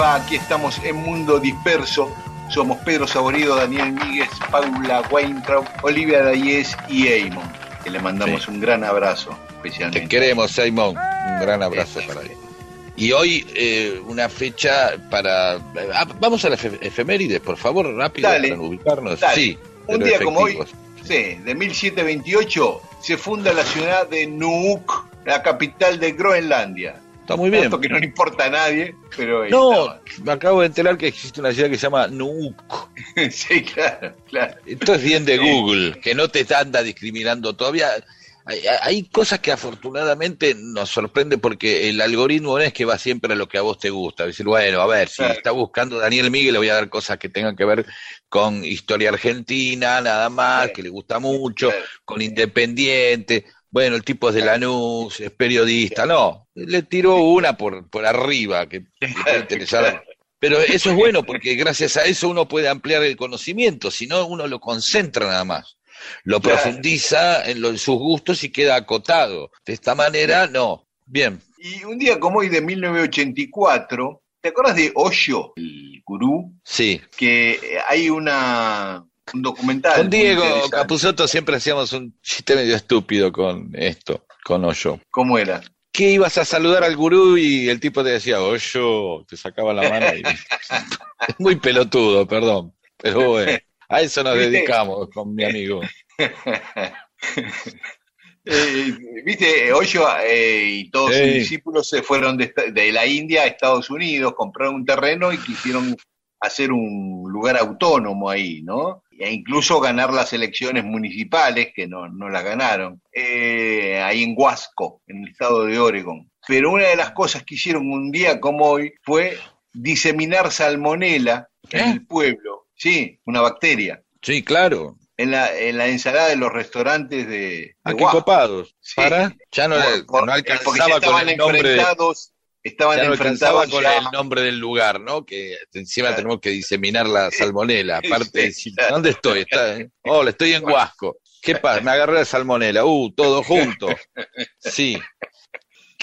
Va? Aquí estamos en Mundo Disperso. Somos Pedro Saborido, Daniel Míguez, Paula Weintraub, Olivia Dayes y Eamon. Que le mandamos un gran abrazo, especialmente. Te queremos, Simon. Un gran abrazo para él. Y hoy eh, una fecha para... ah, vamos a la efe- efeméride, por favor, rápido, Dale, para ubicarnos. dale. Sí, Un día como hoy, sí, de 1728, se funda la ciudad de Nuuk, la capital de Groenlandia. Está muy bien. Que no le importa a nadie, pero No, estaba. me acabo de enterar que existe una ciudad que se llama Nuuk. sí, claro, claro. Esto es bien de Sí. Google, que no te anda discriminando todavía. Hay, hay cosas que afortunadamente nos sorprende porque el algoritmo no es que va siempre a lo que a vos te gusta. Decir, bueno, a ver, si Claro. está buscando Daniel Miguel, le voy a dar cosas que tengan que ver con historia argentina, nada más, Sí. que le gusta mucho, Claro. con Independiente. Bueno, el tipo es de Lanús, es periodista. No, le tiró una por, por arriba, que puede interesar. Pero eso es bueno porque gracias a eso uno puede ampliar el conocimiento, si no uno lo concentra nada más. Lo Claro. profundiza en, lo- en sus gustos y queda acotado. De esta manera, no. Bien. Y un día como hoy de 1984, ¿te acuerdas de Osho, el gurú? Sí. Que hay una un documental. Con Diego. Capuzotto siempre hacíamos un chiste medio estúpido con esto, con Hoyo. ¿Cómo era? ¿Qué ibas a saludar al gurú y el tipo te decía, Hoyo, te sacaba la mano y... Muy pelotudo, perdón. Pero bueno, a eso nos dedicamos con mi amigo. Eh, Viste, Osho eh, y todos sus discípulos se fueron de la India a Estados Unidos, compraron un terreno y quisieron hacer un lugar autónomo ahí, ¿no? E incluso ganar las elecciones municipales, que no, no las ganaron, eh, ahí en Huasco, en el estado de Oregon. Pero una de las cosas que hicieron un día como hoy fue diseminar salmonela en ¿Eh? el pueblo. Sí, una bacteria. Sí, claro. En la, en la ensalada de los restaurantes de, de Ah, qué Huasco. copados. Sí. Para, ya no, Por- por- no eh, porque ya alcanzaba con estaban el nombre de, enfrentados, estaban ya no alcanzaba enfrentados con ya- el nombre del lugar, ¿no? Que encima Claro. tenemos que diseminar la salmonela. Aparte, de decir, claro. ¿dónde estoy? Está, eh? Hola, estoy en Huasco. ¿Qué pasa? Me agarré la salmonela. Uh, todo junto. Sí.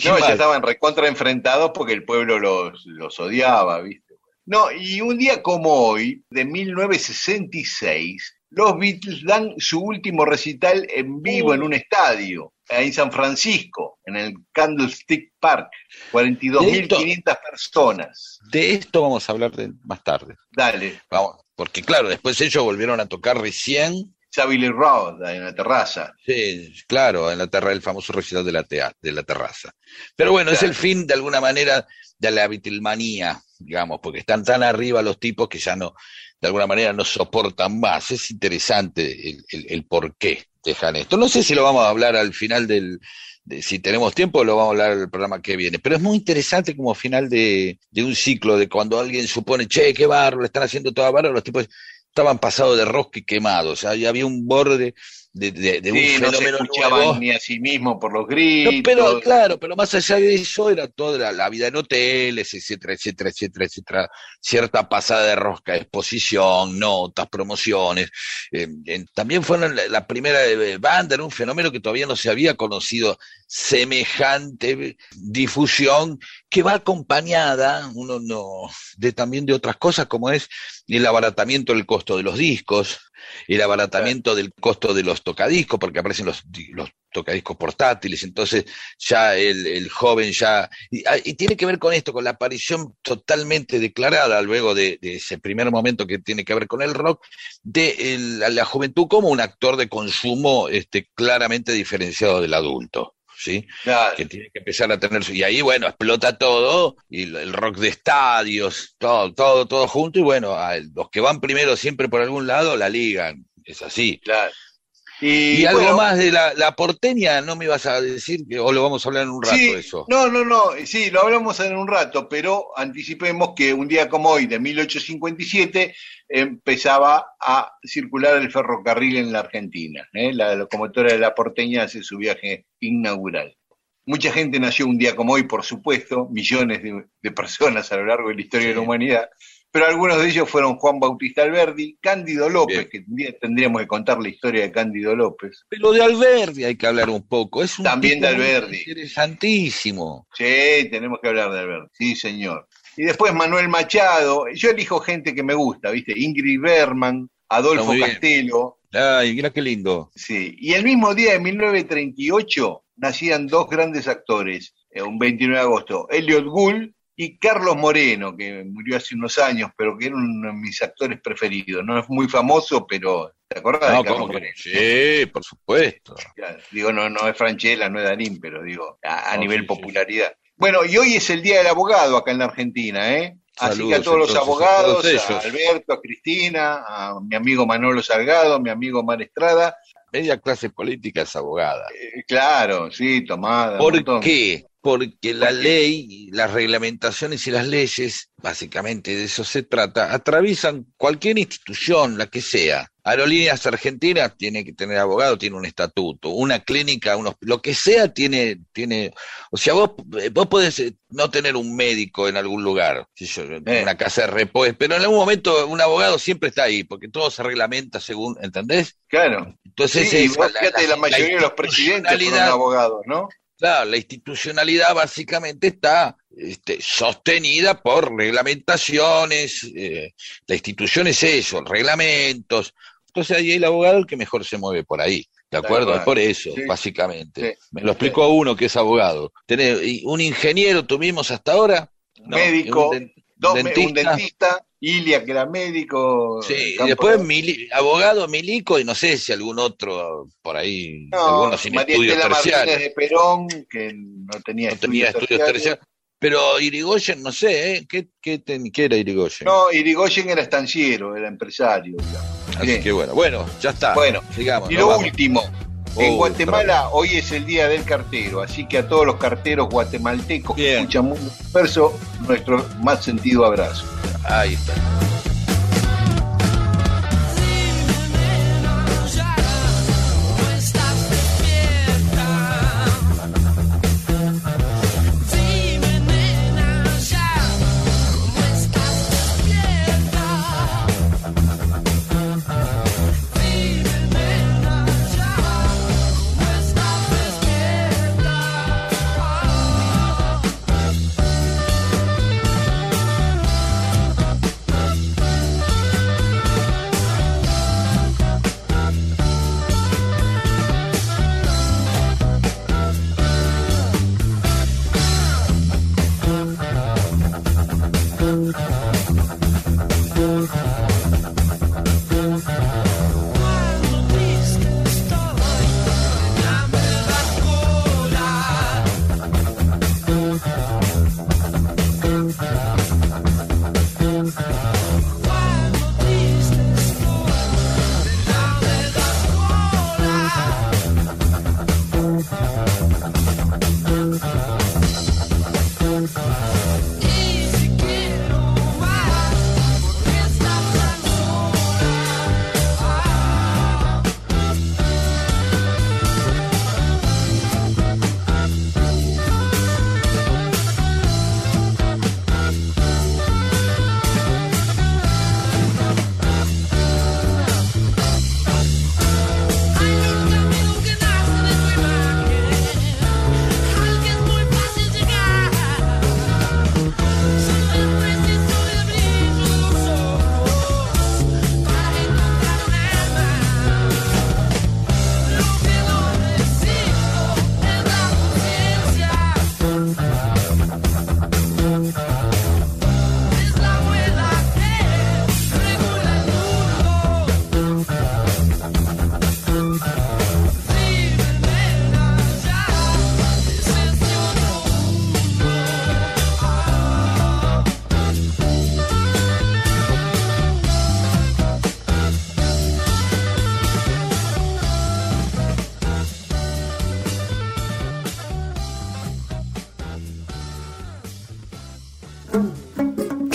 No, ya estaban recontra enfrentados porque el pueblo los, los odiaba, ¿viste? No, y un día como hoy, de 1966, los Beatles dan su último recital en vivo Uh. en un estadio, en San Francisco, en el Candlestick Park, 42.500 personas. De esto vamos a hablar de- más tarde. Dale, Vamos, porque claro, después ellos volvieron a tocar recién Savile Road, en la terraza. Sí, claro, en la terra, el famoso recital de la, tea- de la terraza. Pero bueno, es el fin de alguna manera de la Beatlemanía, digamos, porque están tan arriba los tipos que ya no, de alguna manera no soportan más. Es interesante el, el- el por qué dejan esto. No sé si lo vamos a hablar al final del, de- si tenemos tiempo, lo vamos a hablar el programa que viene. Pero es muy interesante como final de, de un ciclo, de cuando alguien supone, che, qué barro, le están haciendo toda barro, los tipos estaban pasados de rosca y quemados. O sea, ya había un borde de, de- de un no se fenómeno escuchaban nuevo. ni a sí mismo por los No, gritos. pero claro, pero más allá de eso era toda la, la vida en hoteles, etcétera, etcétera, etcétera, etcétera, cierta pasada de rosca, exposición, notas, promociones. eh, también fueron la, la primera banda, era un fenómeno que todavía no se había conocido semejante difusión que va acompañada, uno no, de también de otras cosas como es el abaratamiento del costo de los discos, el abaratamiento del costo de los tocadiscos, porque aparecen los, los tocadiscos portátiles, entonces ya el, joven ya... Ah, y, tiene que ver con esto, con la aparición totalmente declarada luego de, ese primer momento que tiene que ver con el rock, de la juventud como un actor de consumo este, claramente diferenciado del adulto. ¿Sí? Que tiene que empezar a tener y ahí bueno, explota todo y el rock de estadios, todo todo todo junto y bueno, los que van primero siempre por algún lado la ligan, es así. Claro. Y, algo más de la, porteña, ¿no me ibas a decir? o lo vamos a hablar en un rato eso. No, no, no, sí, lo hablamos en un rato, pero anticipemos que un día como hoy, de 1857, empezaba a circular el ferrocarril en la Argentina. ¿eh? La locomotora de la porteña hace su viaje inaugural. Mucha gente nació un día como hoy, por supuesto, millones de personas a lo largo de la historia de la humanidad pero algunos de ellos fueron Juan Bautista Alberdi, Cándido López, que tendríamos que contar la historia de Cándido López. Pero de Alberdi hay que hablar un poco, es un También de Alberdi. Interesantísimo. Sí, tenemos que hablar de Alberdi, sí señor. Y después Manuel Machado, yo elijo gente que me gusta, ¿viste? Ingrid Berman, Adolfo Castelo. Ay, mira qué lindo. Sí, y el mismo día de 1938 nacían dos grandes actores, eh, un 29 de agosto, Elliot Gould y Carlos Moreno, que murió hace unos años, pero que era uno de mis actores preferidos. No es muy famoso, pero ¿te acordás de Carlos Moreno? Sí, por supuesto. digo, no, no es Franchella, no es Darín, pero digo, a, nivel popularidad. Bueno, y hoy es el Día del Abogado acá en la Argentina, ¿eh? Así que a todos los abogados, a, Alberto, a Cristina, a mi amigo Manolo Salgado, a mi amigo Mar Estrada. Media clase política es abogada. Eh, claro, sí, tomada. ¿Por qué? Porque la ley, las reglamentaciones y las leyes, básicamente de eso se trata, atraviesan cualquier institución, la que sea. Aerolíneas Argentinas tiene que tener abogado, tiene un estatuto, una clínica, unos, lo que sea tiene, tiene, o sea, vos, vos podés eh, no tener un médico en algún lugar, eh. una casa de reposo, pero en algún momento un abogado siempre está ahí, porque todo se reglamenta según, ¿entendés? Claro. Entonces, sí, fíjate, la, mayoría de los presidentes son abogados, ¿no? Claro, la institucionalidad básicamente está este, sostenida por reglamentaciones, eh, la institución es eso, reglamentos. Entonces ahí el abogado el que mejor se mueve por ahí. ¿De acuerdo? Es por eso, básicamente. Me lo explicó uno que es abogado. un ingeniero tuvimos hasta ahora. Médico, un, dentista. Ilia, que era médico. Sí, y después abogado, milico, y no sé si algún otro por ahí, algunos sin estudios terciarios. de Perón, que no tenía, estudios, terciarios. Pero Irigoyen, no sé, ¿eh? ¿Qué, qué, era Irigoyen? No, Irigoyen era estanciero, era empresario. Así que bueno, bueno, ya está. Bueno, sigamos. Y lo último, en oh, Guatemala hoy es el día del cartero, así que a todos los carteros guatemaltecos que escuchan Mundo Disperso, nuestro más sentido abrazo. Ahí está.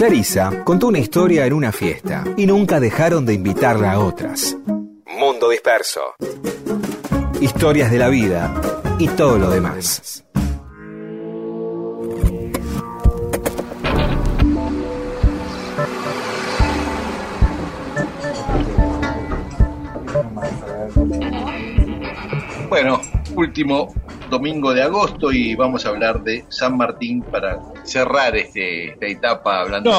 Clarisa contó una historia en una fiesta y nunca dejaron de invitarla a otras. Mundo disperso. Historias de la vida y todo lo demás. Bueno, último domingo de agosto y vamos a hablar de San Martín para cerrar este, esta etapa hablando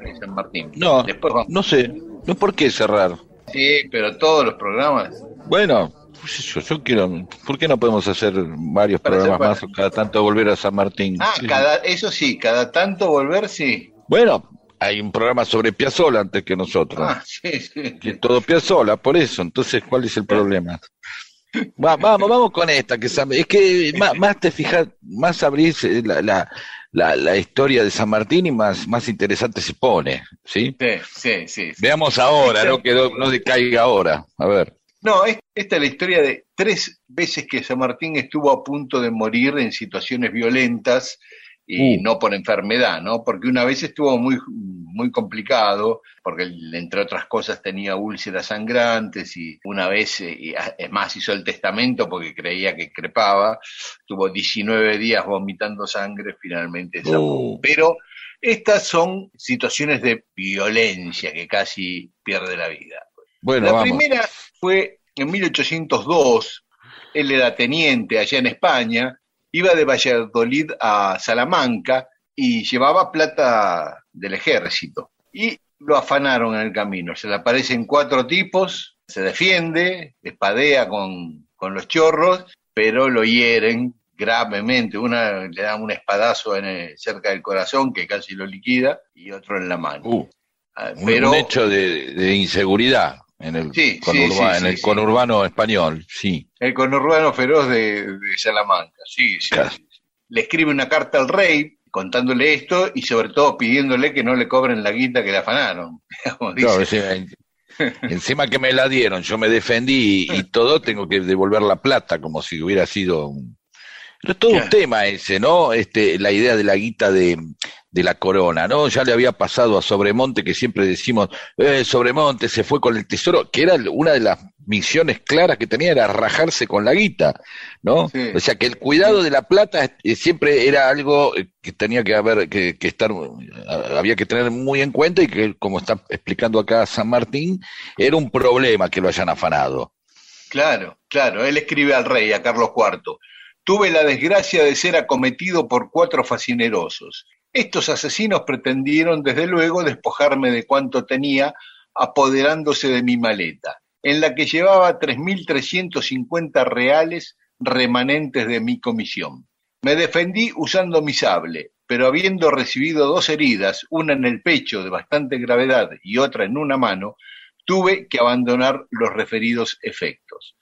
de San Martín. No, no sé, no por qué cerrar. Sí, pero todos los programas. Bueno, pues yo, quiero, ¿por qué no podemos hacer varios programas más cada tanto volver a San Martín? Ah, cada, eso sí, cada tanto volver, sí. Bueno, hay un programa sobre Piazzola antes que nosotros. Ah, sí, sí. Que todo Piazzola, por eso. Entonces, ¿cuál es el problema? Vamos, vamos con esta, que es que más, te fijas, más abrís eh, la, la, la, historia de San Martín y más, más interesante se pone, ¿sí? Sí, sí, Veamos ahora, no que no decaiga ahora, a ver. No, esta es la historia de tres veces que San Martín estuvo a punto de morir en situaciones violentas y uh. no por enfermedad, ¿no? Porque una vez estuvo muy, muy complicado, porque entre otras cosas tenía úlceras sangrantes y una vez, eh, es más, hizo el testamento porque creía que crepaba, tuvo 19 días vomitando sangre, finalmente uh. Pero estas son situaciones de violencia que casi pierde la vida. Bueno, la primera fue en 1802, él era teniente allá en España, iba de Valladolid a Salamanca y llevaba plata del ejército. Y lo afanaron en el camino. Se le aparecen cuatro tipos, se defiende, espadea con, con los chorros, pero lo hieren gravemente. Una le da un espadazo en cerca del corazón que casi lo liquida y otro en la mano. Uh, ah, pero, un hecho de inseguridad en el, en el conurbano español, sí. El conurbano feroz de, Salamanca, sí, sí, Le escribe una carta al rey contándole esto y sobre todo pidiéndole que no le cobren la guita que le afanaron. encima que me la dieron, yo me defendí y, todo, tengo que devolver la plata como si hubiera sido un... Pero es todo un tema ese, ¿no? Este, la idea de la guita de, de la corona, ¿no? Ya le había pasado a Sobremonte, que siempre decimos, eh, Sobremonte se fue con el tesoro, que era una de las misiones claras que tenía, era rajarse con la guita, ¿no? O sea, que el cuidado de la plata eh, siempre era algo eh, que tenía que haber, que, que, estar, había que tener muy en cuenta y que, como está explicando acá San Martín, era un problema que lo hayan afanado. Claro, claro, él escribe al rey, a Carlos IV. Tuve la desgracia de ser acometido por cuatro fascinerosos estos asesinos pretendieron, desde luego, despojarme de cuanto tenía, apoderándose de mi maleta, en la que llevaba 3.350 reales remanentes de mi comisión. Me defendí usando mi sable, pero habiendo recibido dos heridas, una en el pecho de bastante gravedad y otra en una mano, tuve que abandonar los referidos efectos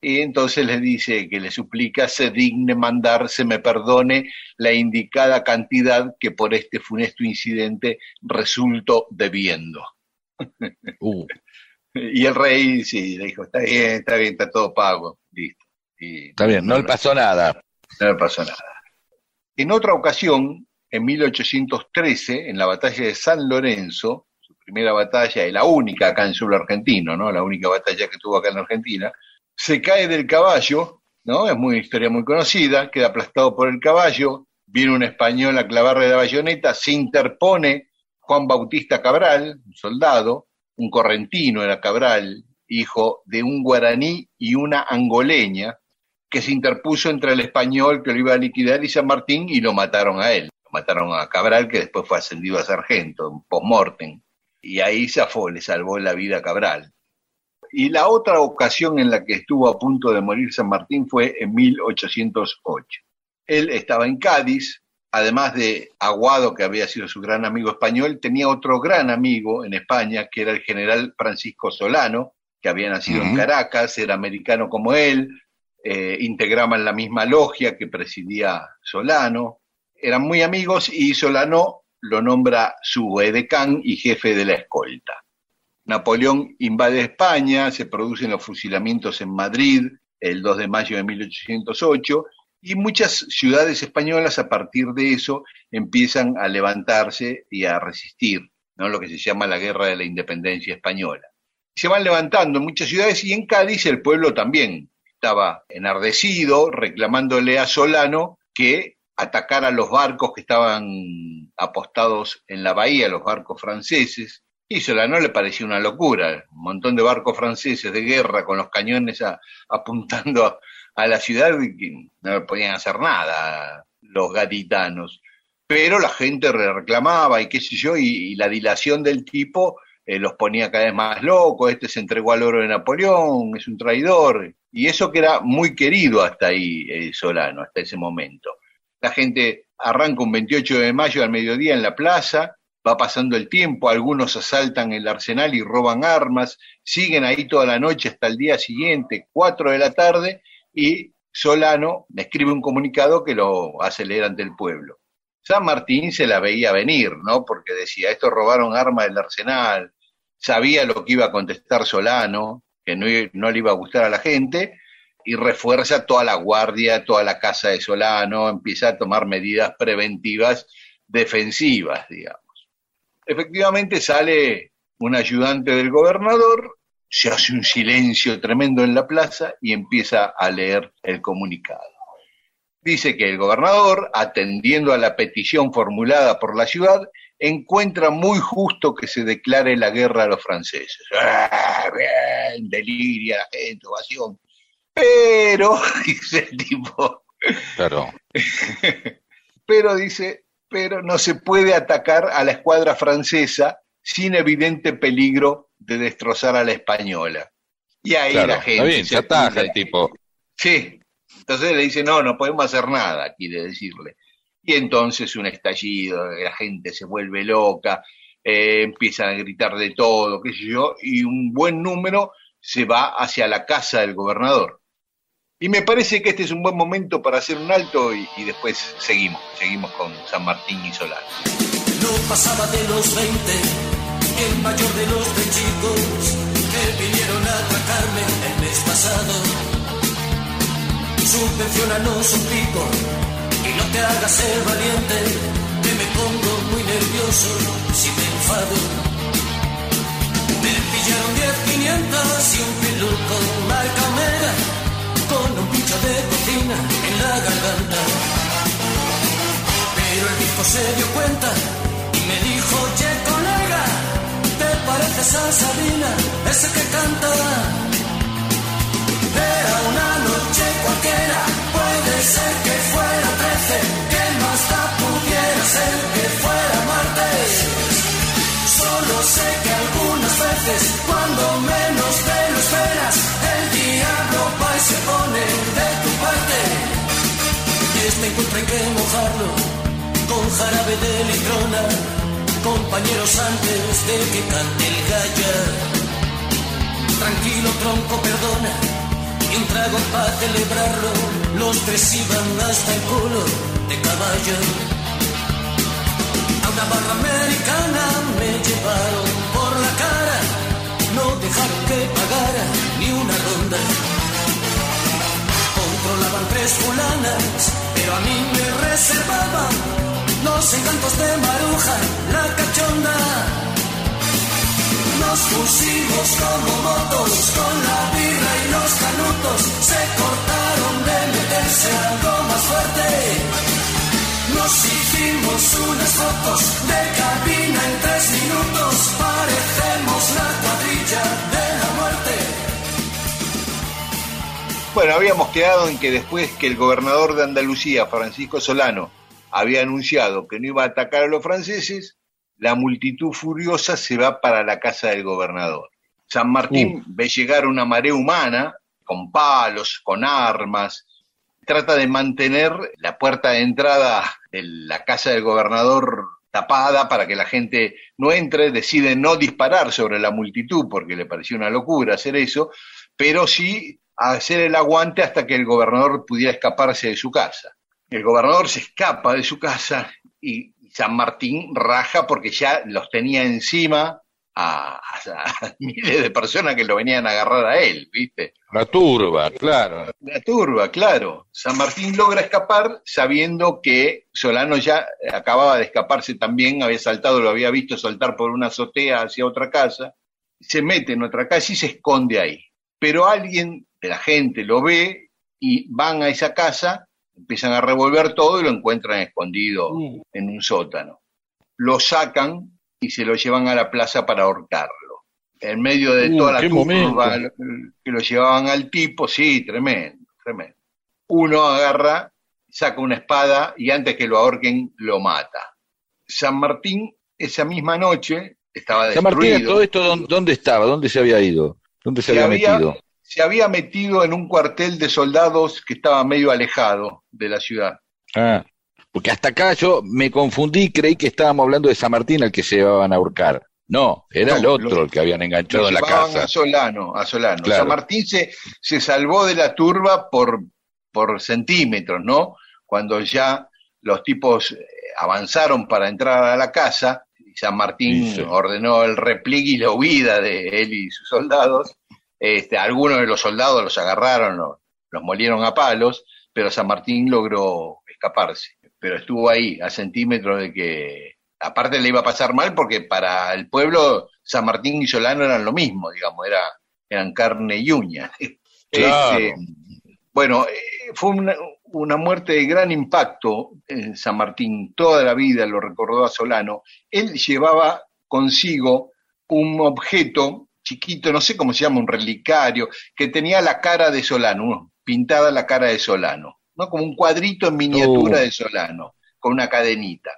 y entonces le dice que le suplica se digne mandar, se me perdone la indicada cantidad que por este funesto incidente resulto debiendo. Uh. Y el rey sí le dijo, está bien, está bien, está todo pago, listo. está bien, no le pasó nada. No le pasó nada. En otra ocasión, en 1813, en la batalla de San Lorenzo, su primera batalla y la única acá en suelo argentino, ¿no? La única batalla que tuvo acá en Argentina, se cae del caballo, ¿no? Es muy historia muy conocida, queda aplastado por el caballo, viene un español a clavarle la bayoneta, se interpone Juan Bautista Cabral, un soldado, un correntino era Cabral, hijo de un guaraní y una angoleña, que se interpuso entre el español que lo iba a liquidar y San Martín y lo mataron a él. Lo mataron a Cabral, que después fue ascendido a sargento, post-mortem. Y ahí zafó, le salvó la vida a Cabral. Y la otra ocasión en la que estuvo a punto de morir San Martín fue en 1808. Él estaba en Cádiz, además de Aguado, que había sido su gran amigo español, tenía otro gran amigo en España, que era el general Francisco Solano, que había nacido en Caracas, era americano como él, eh, integraban la misma logia que presidía Solano, eran muy amigos y Solano lo nombra su edecán y jefe de la escolta. Napoleón invade España, se producen los fusilamientos en Madrid el 2 de mayo de 1808 y muchas ciudades españolas a partir de eso empiezan a levantarse y a resistir, ¿no? lo que se llama la Guerra de la Independencia Española. Se van levantando muchas ciudades y en Cádiz el pueblo también estaba enardecido, reclamándole a Solano que atacara los barcos que estaban apostados en la bahía, los barcos franceses. Y Solano le pareció una locura, un montón de barcos franceses de guerra con los cañones apuntando a, la ciudad que no podían hacer nada los gaditanos. Pero la gente reclamaba y qué sé yo, y, la dilación del tipo eh, los ponía cada vez más locos, este se entregó al oro de Napoleón, es un traidor, y eso que era muy querido hasta ahí eh, Solano, hasta ese momento. La gente arranca un 28 de mayo al mediodía en la plaza, va pasando el tiempo, algunos asaltan el arsenal y roban armas, siguen ahí toda la noche hasta el día siguiente, 4 de la tarde, y Solano escribe un comunicado que lo hace leer ante el pueblo. San Martín se la veía venir, ¿no? Porque decía, estos robaron armas del arsenal, sabía lo que iba a contestar Solano, que no, no le iba a gustar a la gente, y refuerza toda la guardia, toda la casa de Solano, empieza a tomar medidas preventivas defensivas, digamos. Efectivamente sale un ayudante del gobernador se hace un silencio tremendo en la plaza y empieza a leer el comunicado. Dice que el gobernador, atendiendo a la petición formulada por la ciudad, encuentra muy justo que se declare la guerra a los franceses. ¡Ah, bien! Deliria la gente, ovación. Pero, dice el tipo. Claro. pero dice, pero no se puede atacar a la escuadra francesa sin evidente peligro de destrozar a la española. Y ahí la gente. Está bien, se ataja el tipo. Sí. Entonces le dice, no, no podemos hacer nada, quiere decirle. Y entonces un estallido, la gente se vuelve loca, eh, empiezan a gritar de todo, qué sé yo, y un buen número se va hacia la casa del gobernador. Y me parece que este es un buen momento para hacer un alto y, y después seguimos, seguimos con San Martín y Solano. No pasaba de los 20 el mayor de los tres chicos que vinieron a atracarme el mes pasado. Subvencionanos un pico y no te hagas ser valiente, que me pongo muy nervioso si me enfado. Me pillaron diez quinientas y un piluco la garganta. Pero el disco se dio cuenta y me dijo, che colega, pareces a Sabina, ese que canta. Era una noche cualquiera, puede ser que fuera trece, que más da pudiera ser que fuera martes. Solo sé que algunas veces, cuando menos este encuentro hay que mojarlo con jarabe de litrona compañeros antes de que cante el gallo. Tranquilo tronco, perdona, y un trago para celebrarlo. Los tres iban hasta el culo de caballo. A una barra americana me llevaron por la cara, no dejaron que pagara ni una ronda. Controlaban tres fulanas, a mí me reservaban los encantos de Maruja, la cachonda. Nos pusimos como motos con la birra y los canutos. Se cortaron de meterse algo más fuerte. Nos hicimos unas fotos de cabina en tres minutos. Parecemos la cuadrilla de la muerte. Bueno, habíamos quedado en que después que el gobernador de Andalucía, Francisco Solano, había anunciado que no iba a atacar a los franceses, la multitud furiosa se va para la casa del gobernador. San Martín ve llegar una marea humana con palos, con armas, trata de mantener la puerta de entrada de la casa del gobernador tapada para que la gente no entre, decide no disparar sobre la multitud porque le pareció una locura hacer eso, pero sí hacer el aguante hasta que el gobernador pudiera escaparse de su casa. El gobernador se escapa de su casa y San Martín raja porque ya los tenía encima a, a, miles de personas que lo venían a agarrar a él, ¿viste? La turba, claro. La turba, claro. San Martín logra escapar sabiendo que Solano ya acababa de escaparse también, había saltado, lo había visto saltar por una azotea hacia otra casa, se mete en otra casa y se esconde ahí. Pero alguien la gente lo ve y van a esa casa, empiezan a revolver todo y lo encuentran escondido Mm. en un sótano. Lo sacan y se lo llevan a la plaza para ahorcarlo. En medio de Uh, toda la momento. que lo llevaban al tipo, sí, tremendo, tremendo. Uno agarra, saca una espada y antes que lo ahorquen, lo mata. San Martín, esa misma noche, estaba San Martín, destruido. todo esto, ¿dónde, estaba? ¿Dónde se había ido? ¿Dónde se, había- metido? Se había metido en un cuartel de soldados que estaba medio alejado de la ciudad. Ah, porque hasta acá yo me confundí y creí que estábamos hablando de San Martín al que se llevaban a ahorcar. No, era No, el otro lo- el que habían enganchado en la casa. A Solano, a Solano. Claro. San Martín se, se salvó de la turba por, por centímetros, ¿no? Cuando ya los tipos eh, avanzaron para entrar a la casa, y San Martín Sí, sí. ordenó el repliegue y la huida de él y sus soldados. Este, algunos de los soldados los agarraron, los, los molieron a palos, pero San Martín logró escaparse. Pero estuvo ahí, a centímetros de que aparte le iba a pasar mal porque para el pueblo San Martín y Solano eran lo mismo, digamos, era, eran carne y uña. Claro. Este, bueno, eh, fue una, una muerte de gran impacto en San Martín, toda la vida lo recordó a Solano. Él llevaba consigo un objeto chiquito, no sé cómo se llama, un relicario, que tenía la cara de Solano, ¿no? pintada la cara de Solano, ¿no? Como un cuadrito en miniatura Oh. de Solano, con una cadenita.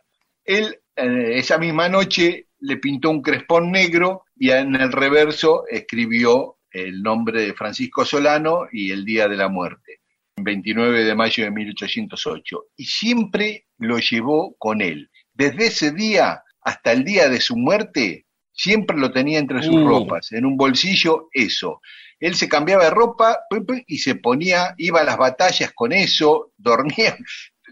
Él eh, esa misma noche le pintó un crespón negro y en el reverso escribió el nombre de Francisco Solano y el día de la muerte, 29 de mayo de 1808. Y siempre lo llevó con él. Desde ese día hasta el día de su muerte, siempre lo tenía entre sus Uh. ropas, en un bolsillo, eso. Él se cambiaba de ropa y se ponía, iba a las batallas con eso, dormía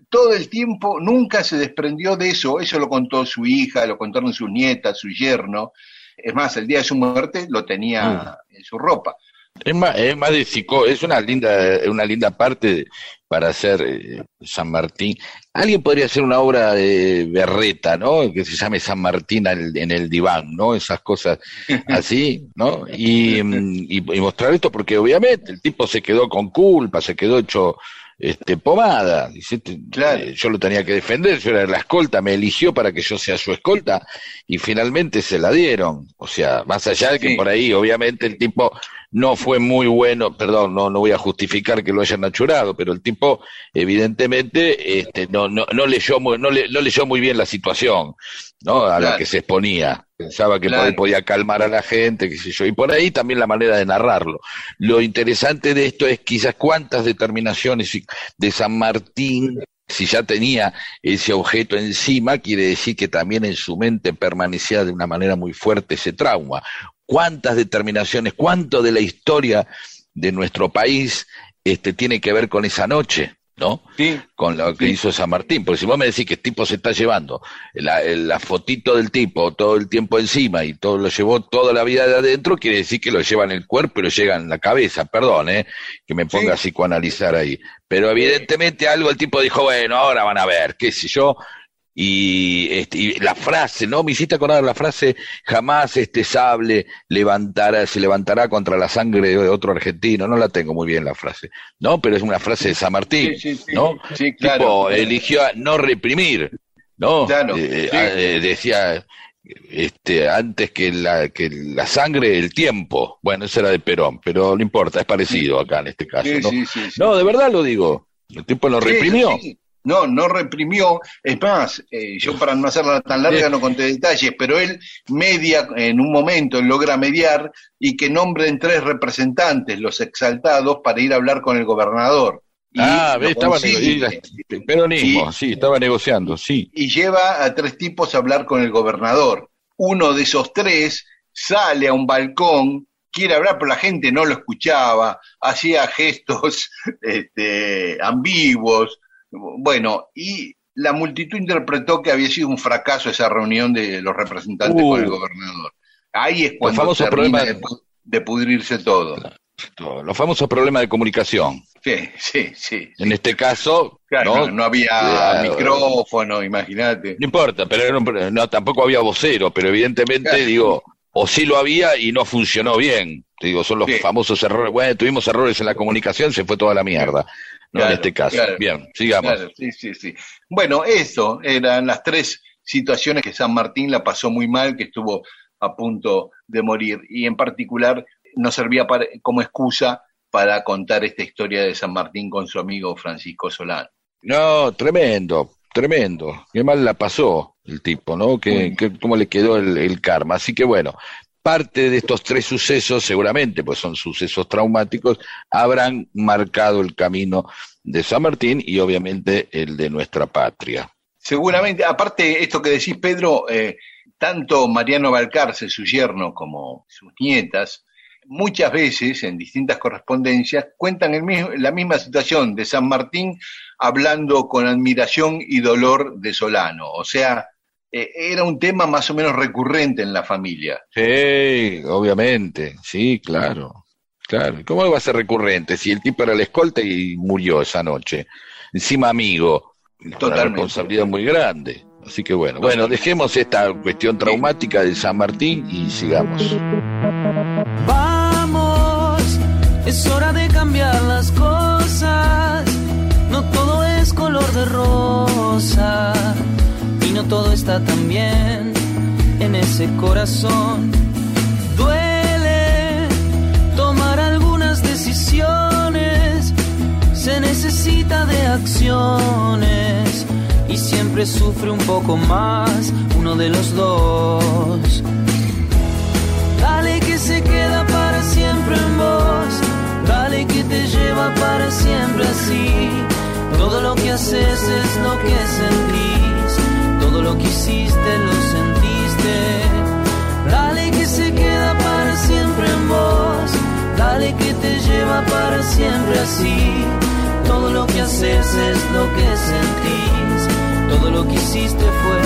todo el tiempo, nunca se desprendió de eso. Eso lo contó su hija, lo contaron sus nietas, su yerno. Es más, el día de su muerte lo tenía en su ropa. Es más, es más de psico, es una linda, una linda parte para hacer eh, San Martín. Alguien podría hacer una obra de Berreta, ¿no? Que se llame San Martín al- en el diván, ¿no? Esas cosas así, ¿no? Y, mm, y- y mostrar esto porque obviamente el tipo se quedó con culpa, se quedó hecho este pomada. Dice, Claro. eh, yo lo tenía que defender, yo era la escolta, me eligió para que yo sea su escolta y finalmente se la dieron. O sea, más allá de que Sí. por ahí obviamente el tipo no fue muy bueno, perdón, no, no voy a justificar que lo hayan achurado, pero el tipo evidentemente este, no, no, no, leyó muy, no, le- no leyó muy bien la situación ¿no? a la que se exponía. Pensaba que por ahí podía calmar a la gente, qué sé yo, y por ahí también la manera de narrarlo. Lo interesante de esto es quizás cuántas determinaciones de San Martín, si ya tenía ese objeto encima, quiere decir que también en su mente permanecía de una manera muy fuerte ese trauma. ¿Cuántas determinaciones, cuánto de la historia de nuestro país este, tiene que ver con esa noche? ¿No? Sí, con lo que Sí. hizo San Martín. Porque si vos me decís que el tipo se está llevando la, la fotito del tipo todo el tiempo encima y todo lo llevó toda la vida de adentro, quiere decir que lo lleva en el cuerpo y lo llega en la cabeza. Perdón, ¿eh? que me ponga a psicoanalizar ahí. Pero evidentemente algo el tipo dijo, bueno, ahora van a ver, qué sé yo. Y, este, y la frase, ¿no? Me hiciste acordar la frase, jamás este sable levantará, se levantará contra la sangre de otro argentino. No la tengo muy bien la frase, ¿no? Pero es una frase de San Martín, sí, sí, sí. ¿no? Sí, tipo claro. eligió a no reprimir, ¿no? Claro, Eh, sí. eh, decía este antes que la que la sangre el tiempo. Bueno, eso era de Perón, pero no importa, es parecido acá en este caso, ¿no? sí, sí, sí. No, de verdad lo digo. El tipo lo Sí, reprimió. No, no reprimió. Es más, eh, yo para no hacerla tan larga no conté detalles, pero él media en un momento, logra mediar y que nombren tres representantes, los exaltados, para ir a hablar con el gobernador. y ah, estaba peronismo, Y- sí, estaba negociando, sí. y lleva a tres tipos a hablar con el gobernador. Uno de esos tres sale a un balcón, quiere hablar, pero la gente no lo escuchaba, hacía gestos este, ambiguos. Bueno, y la multitud interpretó que había sido un fracaso esa reunión de los representantes Uh. con el gobernador. Ahí es cuando famoso termina problema de, de- pu- de pudrirse todo. Los famosos problemas de comunicación. Sí, sí, sí. En este caso, Claro, ¿no? no, no había micrófono, imagínate. No importa, pero no, tampoco había vocero, pero evidentemente, Claro. digo, o sí lo había y no funcionó bien. Te digo, son los famosos errores. Bueno, tuvimos errores en la comunicación, se fue toda la mierda. No Claro, en este caso. claro. Bien, sigamos. Claro, sí, sí, sí. Bueno, eso eran las tres situaciones que San Martín la pasó muy mal, que estuvo a punto de morir. Y en particular nos servía para- como excusa para contar esta historia de San Martín con su amigo Francisco Solano. No, tremendo, tremendo. Qué mal la pasó el tipo, ¿no? Que, que- cómo le quedó el, el karma. Así que bueno, parte de estos tres sucesos, seguramente, pues son sucesos traumáticos, habrán marcado el camino de San Martín y obviamente el de nuestra patria. Seguramente, aparte esto que decís, Pedro, eh, tanto Mariano Balcarce, su yerno, como sus nietas, muchas veces en distintas correspondencias cuentan el mismo- la misma situación de San Martín hablando con admiración y dolor de Solano. O sea, eh, era un tema más o menos recurrente en la familia. Sí, obviamente, sí, claro, claro. ¿Cómo va a ser recurrente si el tipo era el escolta y murió esa noche? Encima amigo, una Totalmente. responsabilidad muy grande. Así que bueno, bueno, dejemos esta cuestión traumática de San Martín y sigamos. Vamos, es hora de cambiar las cosas. No todo es color de rosa todo está tan bien en ese corazón. Duele tomar algunas decisiones, se necesita de acciones y siempre sufre un poco más uno de los dos. Dale que se queda para siempre en vos. Dale que te lleva para siempre así. Todo lo que haces es lo que sentís. Todo lo que hiciste lo sentiste. Dale que se queda para siempre en vos. Dale que te lleva para siempre así. Todo lo que haces es lo que sentís. Todo lo que hiciste fue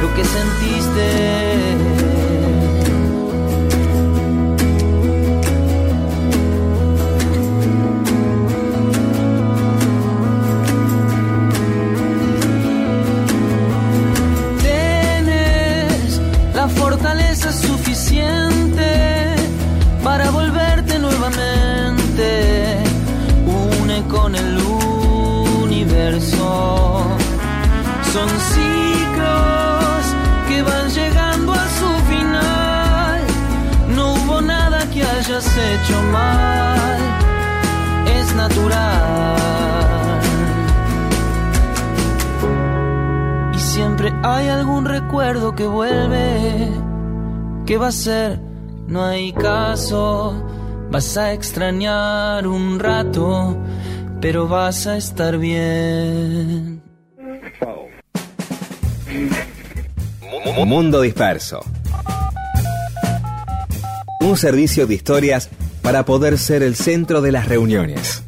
lo que sentiste. Fortaleza suficiente para volverte nuevamente une con el universo. Son ciclos que van llegando a su final. No hubo nada que hayas hecho mal, es natural. Y siempre hay algún recuerdo que vuelve. ¿Qué va a ser? No hay caso. Vas a extrañar un rato, pero vas a estar bien. Mu- Mundo Disperso. Un servicio de historias para poder ser el centro de las reuniones.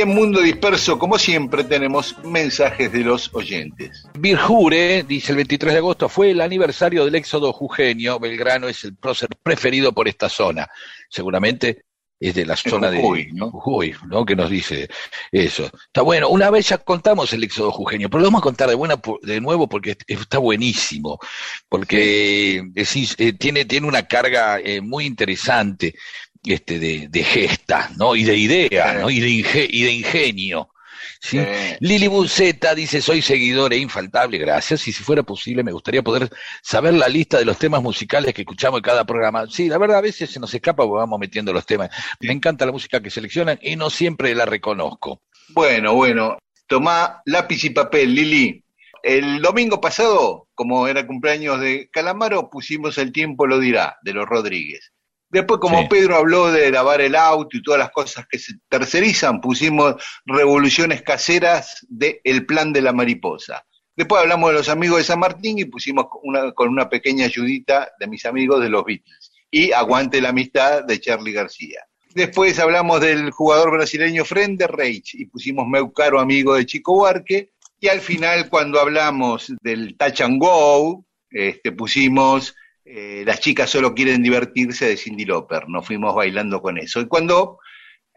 Y en Mundo Disperso, como siempre, tenemos mensajes de los oyentes. Virjure, dice el 23 de agosto, fue el aniversario del éxodo jujeño. Belgrano es el prócer preferido por esta zona. Seguramente es de la zona Jujuy, de ¿no? Jujuy, ¿no? Que nos dice eso. Está bueno. Una vez ya contamos el éxodo jujeño, pero lo vamos a contar de, buena, de nuevo porque está buenísimo. Porque decís, eh, tiene, tiene una carga eh, muy interesante este, de, de gesta, ¿no? Y de idea, Sí. ¿no? Y de, inge- y de ingenio. ¿sí? Lili Buceta dice, soy seguidor e infaltable, gracias. Y si fuera posible, me gustaría poder saber la lista de los temas musicales que escuchamos en cada programa. Sí, la verdad, a veces se nos escapa porque vamos metiendo los temas. Me encanta la música que seleccionan y no siempre la reconozco. bueno, bueno, Tomá lápiz y papel, Lili. El domingo pasado, como era cumpleaños de Calamaro, pusimos El tiempo lo dirá, de los Rodríguez. Después, como Sí. Pedro habló de lavar el auto y todas las cosas que se tercerizan, pusimos revoluciones caseras de El plan de la mariposa. Después hablamos de los amigos de San Martín y pusimos una, con una pequeña ayudita de mis amigos de los Beatles. Y Aguante la amistad de Charlie García. Después hablamos del jugador brasileño Frende Reich y pusimos Meu caro amigo de Chico Buarque. Y al final, cuando hablamos del Touch and Go, este, pusimos eh, Las chicas solo quieren divertirse de Cindy Lauper. Nos fuimos bailando con eso. Y cuando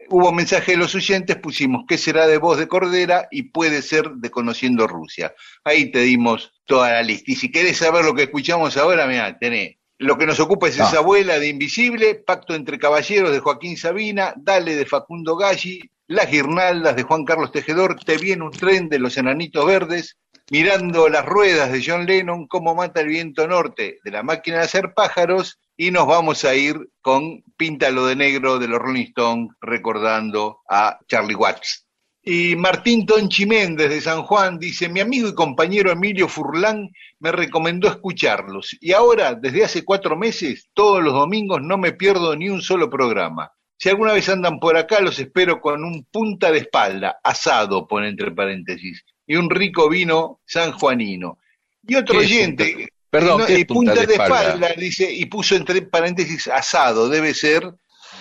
hubo mensaje de los oyentes, pusimos ¿Qué será de voz de Cordera? y puede ser de Conociendo Rusia. Ahí te dimos toda la lista. Y si querés saber lo que escuchamos ahora, mira, tenés. Lo que nos ocupa es Ah. esa abuela de Invisible, Pacto entre Caballeros de Joaquín Sabina, Dale de Facundo Galli, Las Guirnaldas de Juan Carlos Tejedor, Te viene un tren de los Enanitos Verdes, Mirando las ruedas de John Lennon, Cómo mata el viento norte de la máquina de hacer pájaros, y nos vamos a ir con Píntalo de negro de los Rolling Stones, recordando a Charlie Watts. Y Martín Tonchi Méndez de San Juan dice, mi amigo y compañero Emilio Furlán me recomendó escucharlos y ahora, desde hace cuatro meses, todos los domingos no me pierdo ni un solo programa. Si alguna vez andan por acá, los espero con un punta de espalda, asado, pone entre paréntesis, y un rico vino sanjuanino. Y otro ¿Qué es oyente, punta- Perdón, no, ¿qué es eh, punta de espalda? dice, y puso entre paréntesis asado, debe ser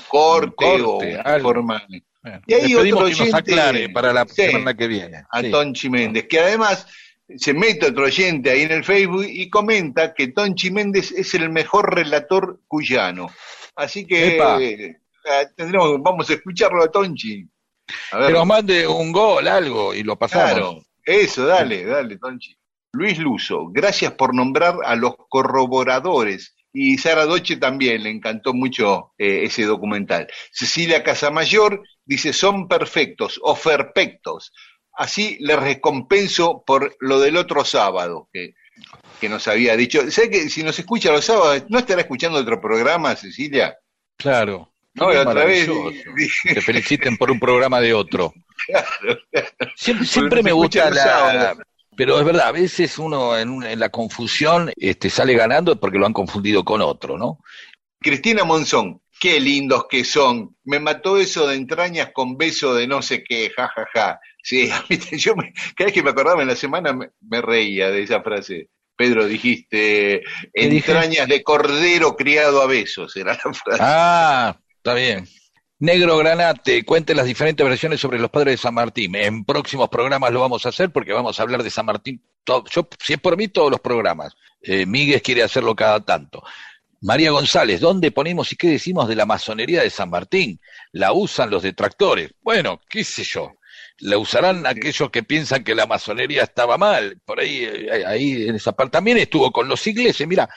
corte, o algo. forma. Bueno, Y pedimos otro que nos oyente- aclare para la Sí. semana que viene. a Sí. Tonchi Méndez, que además se mete otro oyente ahí en el Facebook y comenta que Tonchi Méndez es el mejor relator cuyano. Así que eh, tendremos, vamos a escucharlo a Tonchi. A ver, Que nos mande un gol, algo, y lo pasamos. claro, eso, dale, dale, Tonchi. Luis Luso, gracias por nombrar a los corroboradores. Y Sara Doche también, le encantó mucho eh, ese documental. Cecilia Casamayor dice, son perfectos o perfectos. Así les recompenso por lo del otro sábado que, que nos había dicho. ¿Sabe que si nos escucha los sábados, no estará escuchando otro programa, Cecilia? Claro. No, otra vez. Te feliciten por un programa de otro. Siempre, siempre me gusta la... Pero es verdad, a veces uno en, un- en la confusión este, sale ganando porque lo han confundido con otro, ¿no? Cristina Monzón, qué lindos que son. Me mató eso de entrañas con beso de no sé qué, ja, ja, ja. Sí, yo me- cada vez que me acordaba en la semana me, me reía de esa frase. Pedro, dijiste, entrañas de cordero criado a besos, era la frase. Ah, está bien. Negro Granate, cuente las diferentes versiones sobre los padres de San Martín. En próximos programas lo vamos a hacer porque vamos a hablar de San Martín. to- Yo, si es por mí, todos los programas. Eh, quiere hacerlo cada tanto. María González, ¿dónde ponemos y qué decimos de la masonería de San Martín? La usan los detractores. Bueno, qué sé yo. La usarán aquellos que piensan que la masonería estaba mal. Por ahí, eh, ahí en esa parte también estuvo con los ingleses. Mira,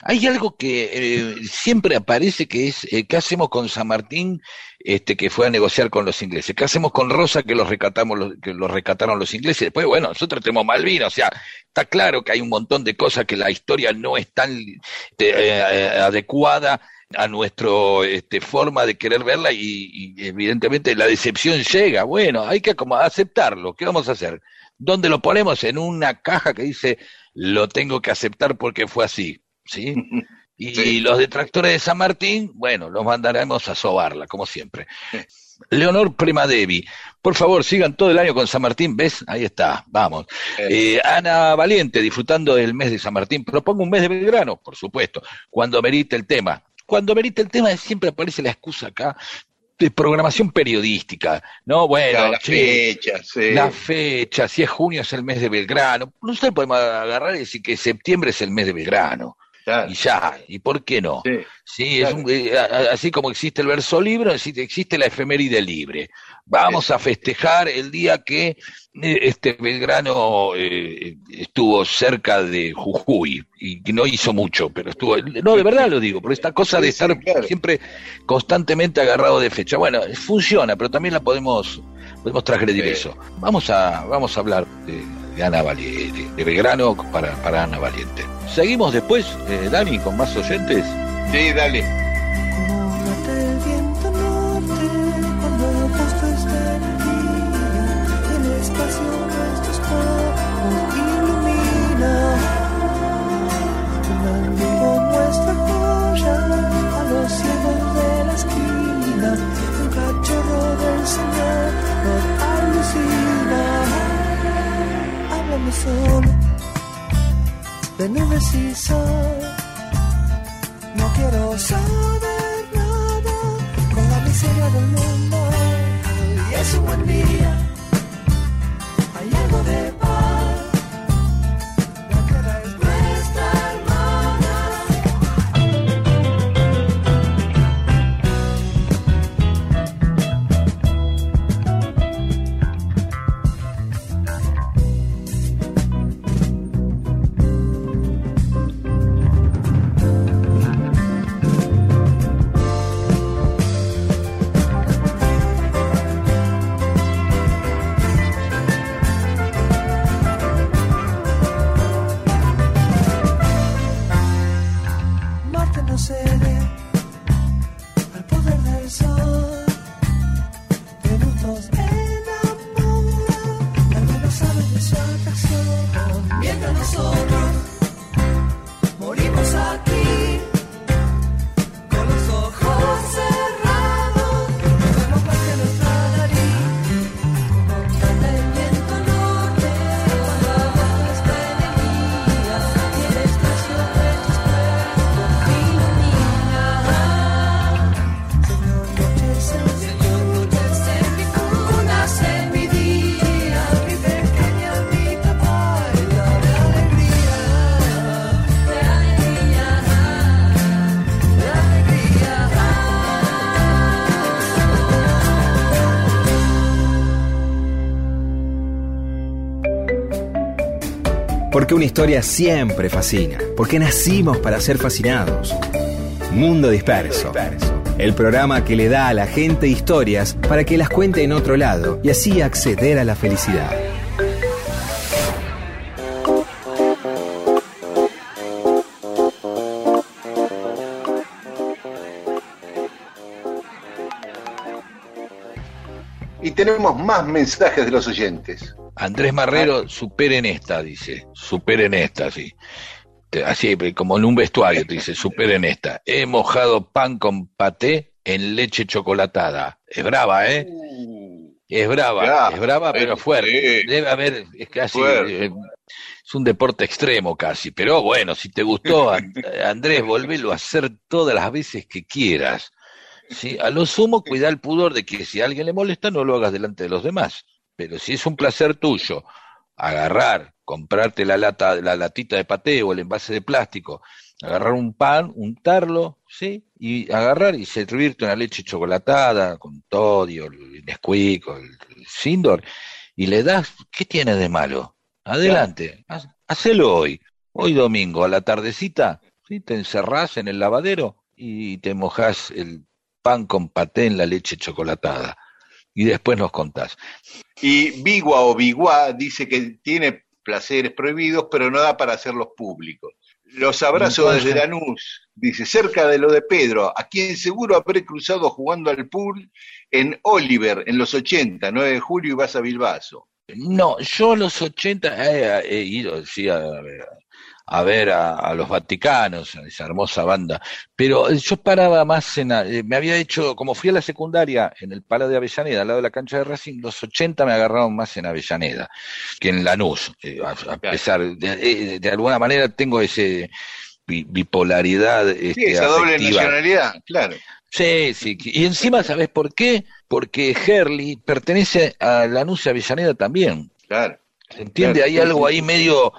hay algo que eh, siempre aparece que es eh, ¿qué hacemos con San Martín este que fue a negociar con los ingleses? ¿Qué hacemos con Rosa que los recatamos los, que los rescataron los ingleses? Después, bueno, nosotros tenemos Malvinas, o sea, está claro que hay un montón de cosas que la historia no es tan este, eh, eh, adecuada a nuestra este, forma de querer verla y, y evidentemente la decepción llega. Bueno, hay que como aceptarlo. ¿Qué vamos a hacer? ¿Dónde lo ponemos? En una caja que dice lo tengo que aceptar porque fue así. ¿Sí? Y Sí. los detractores de San Martín, bueno, los mandaremos a sobarla, como siempre. Leonor Primadevi, por favor, sigan todo el año con San Martín, ¿ves? Ahí está, vamos. Eh, Ana Valiente, disfrutando del mes de San Martín, propongo un mes de Belgrano, por supuesto, cuando merite el tema. Cuando merite el tema siempre aparece la excusa acá de programación periodística, ¿no? Bueno, las fechas, sí. la fecha, si es junio es el mes de Belgrano. Nosotros podemos agarrar y decir que septiembre es el mes de Belgrano. Claro, Y ya, ¿y por qué no? sí. Sí, es Claro. un- eh, así como existe el verso libre, existe, la efeméride libre. Vamos a festejar el día que eh, este Belgrano eh, estuvo cerca de Jujuy y que no hizo mucho, pero estuvo. No, de verdad lo digo, por esta cosa de estar claro. siempre constantemente agarrado de fecha. Bueno, funciona, pero también la podemos podemos transgredir Sí. eso. Vamos a vamos a hablar de, de Ana Valiente, de Belgrano para, para Ana Valiente. Seguimos después, eh, Dani, con más oyentes. Sí, dale. De nubes y sol. No quiero saber nada con la miseria del mundo. Y es un buen día, hay algo de paz. Una historia siempre fascina. Porque nacimos para ser fascinados. Mundo Disperso. El programa que le da a la gente historias para que las cuente en otro lado y así acceder a la felicidad. Y tenemos más mensajes de los oyentes. Andrés Marrero, superen esta, dice. Superen esta, sí. Así, como en un vestuario, te dice, superen esta. He mojado pan con paté en leche chocolatada. Es brava, ¿eh? Es brava, Ya, es brava, pero fuerte. sí. Debe haber, es casi, eh, es un deporte extremo casi. Pero bueno, si te gustó, An- Andrés, volvelo a hacer todas las veces que quieras. ¿sí? A lo sumo, cuida el pudor de que si a alguien le molesta, no lo hagas delante de los demás. Pero si es un placer tuyo, agarrar, comprarte la lata, la latita de paté o el envase de plástico, agarrar un pan, untarlo, ¿sí? Y agarrar y servirte una leche chocolatada con todio, el Nesquik, o el Sindor, y le das, ¿qué tiene de malo? Adelante, haz- hacelo hoy, hoy domingo, a la tardecita, ¿sí? Te encerrás en el lavadero y te mojás el pan con paté en la leche chocolatada. Y después nos contás. Y Bigua o Bigua dice que tiene placeres prohibidos, pero no da para hacerlos públicos. Los abrazo Entonces- desde Lanús, dice, cerca de lo de Pedro, a quien seguro habré cruzado jugando al pool en Oliver en los 80, 9 de julio y vas a Bilbaso. No, yo a los 80 he, he ido sí, a, ver- a ver a, a los Vaticanos, a esa hermosa banda, pero yo paraba más en... eh, me había hecho, como fui a la secundaria en el Palo de Avellaneda, al lado de la cancha de Racing, los 80 me agarraron más en Avellaneda que en Lanús, eh, a, a pesar, de, eh, de alguna manera tengo ese bi- bipolaridad Sí, este, esa doble afectiva. nacionalidad, claro. Sí, sí. Y encima, ¿sabes por qué? Porque Herley pertenece a Lanús y Avellaneda también. Claro. ¿Se entiende? Claro, hay sí, algo ahí medio,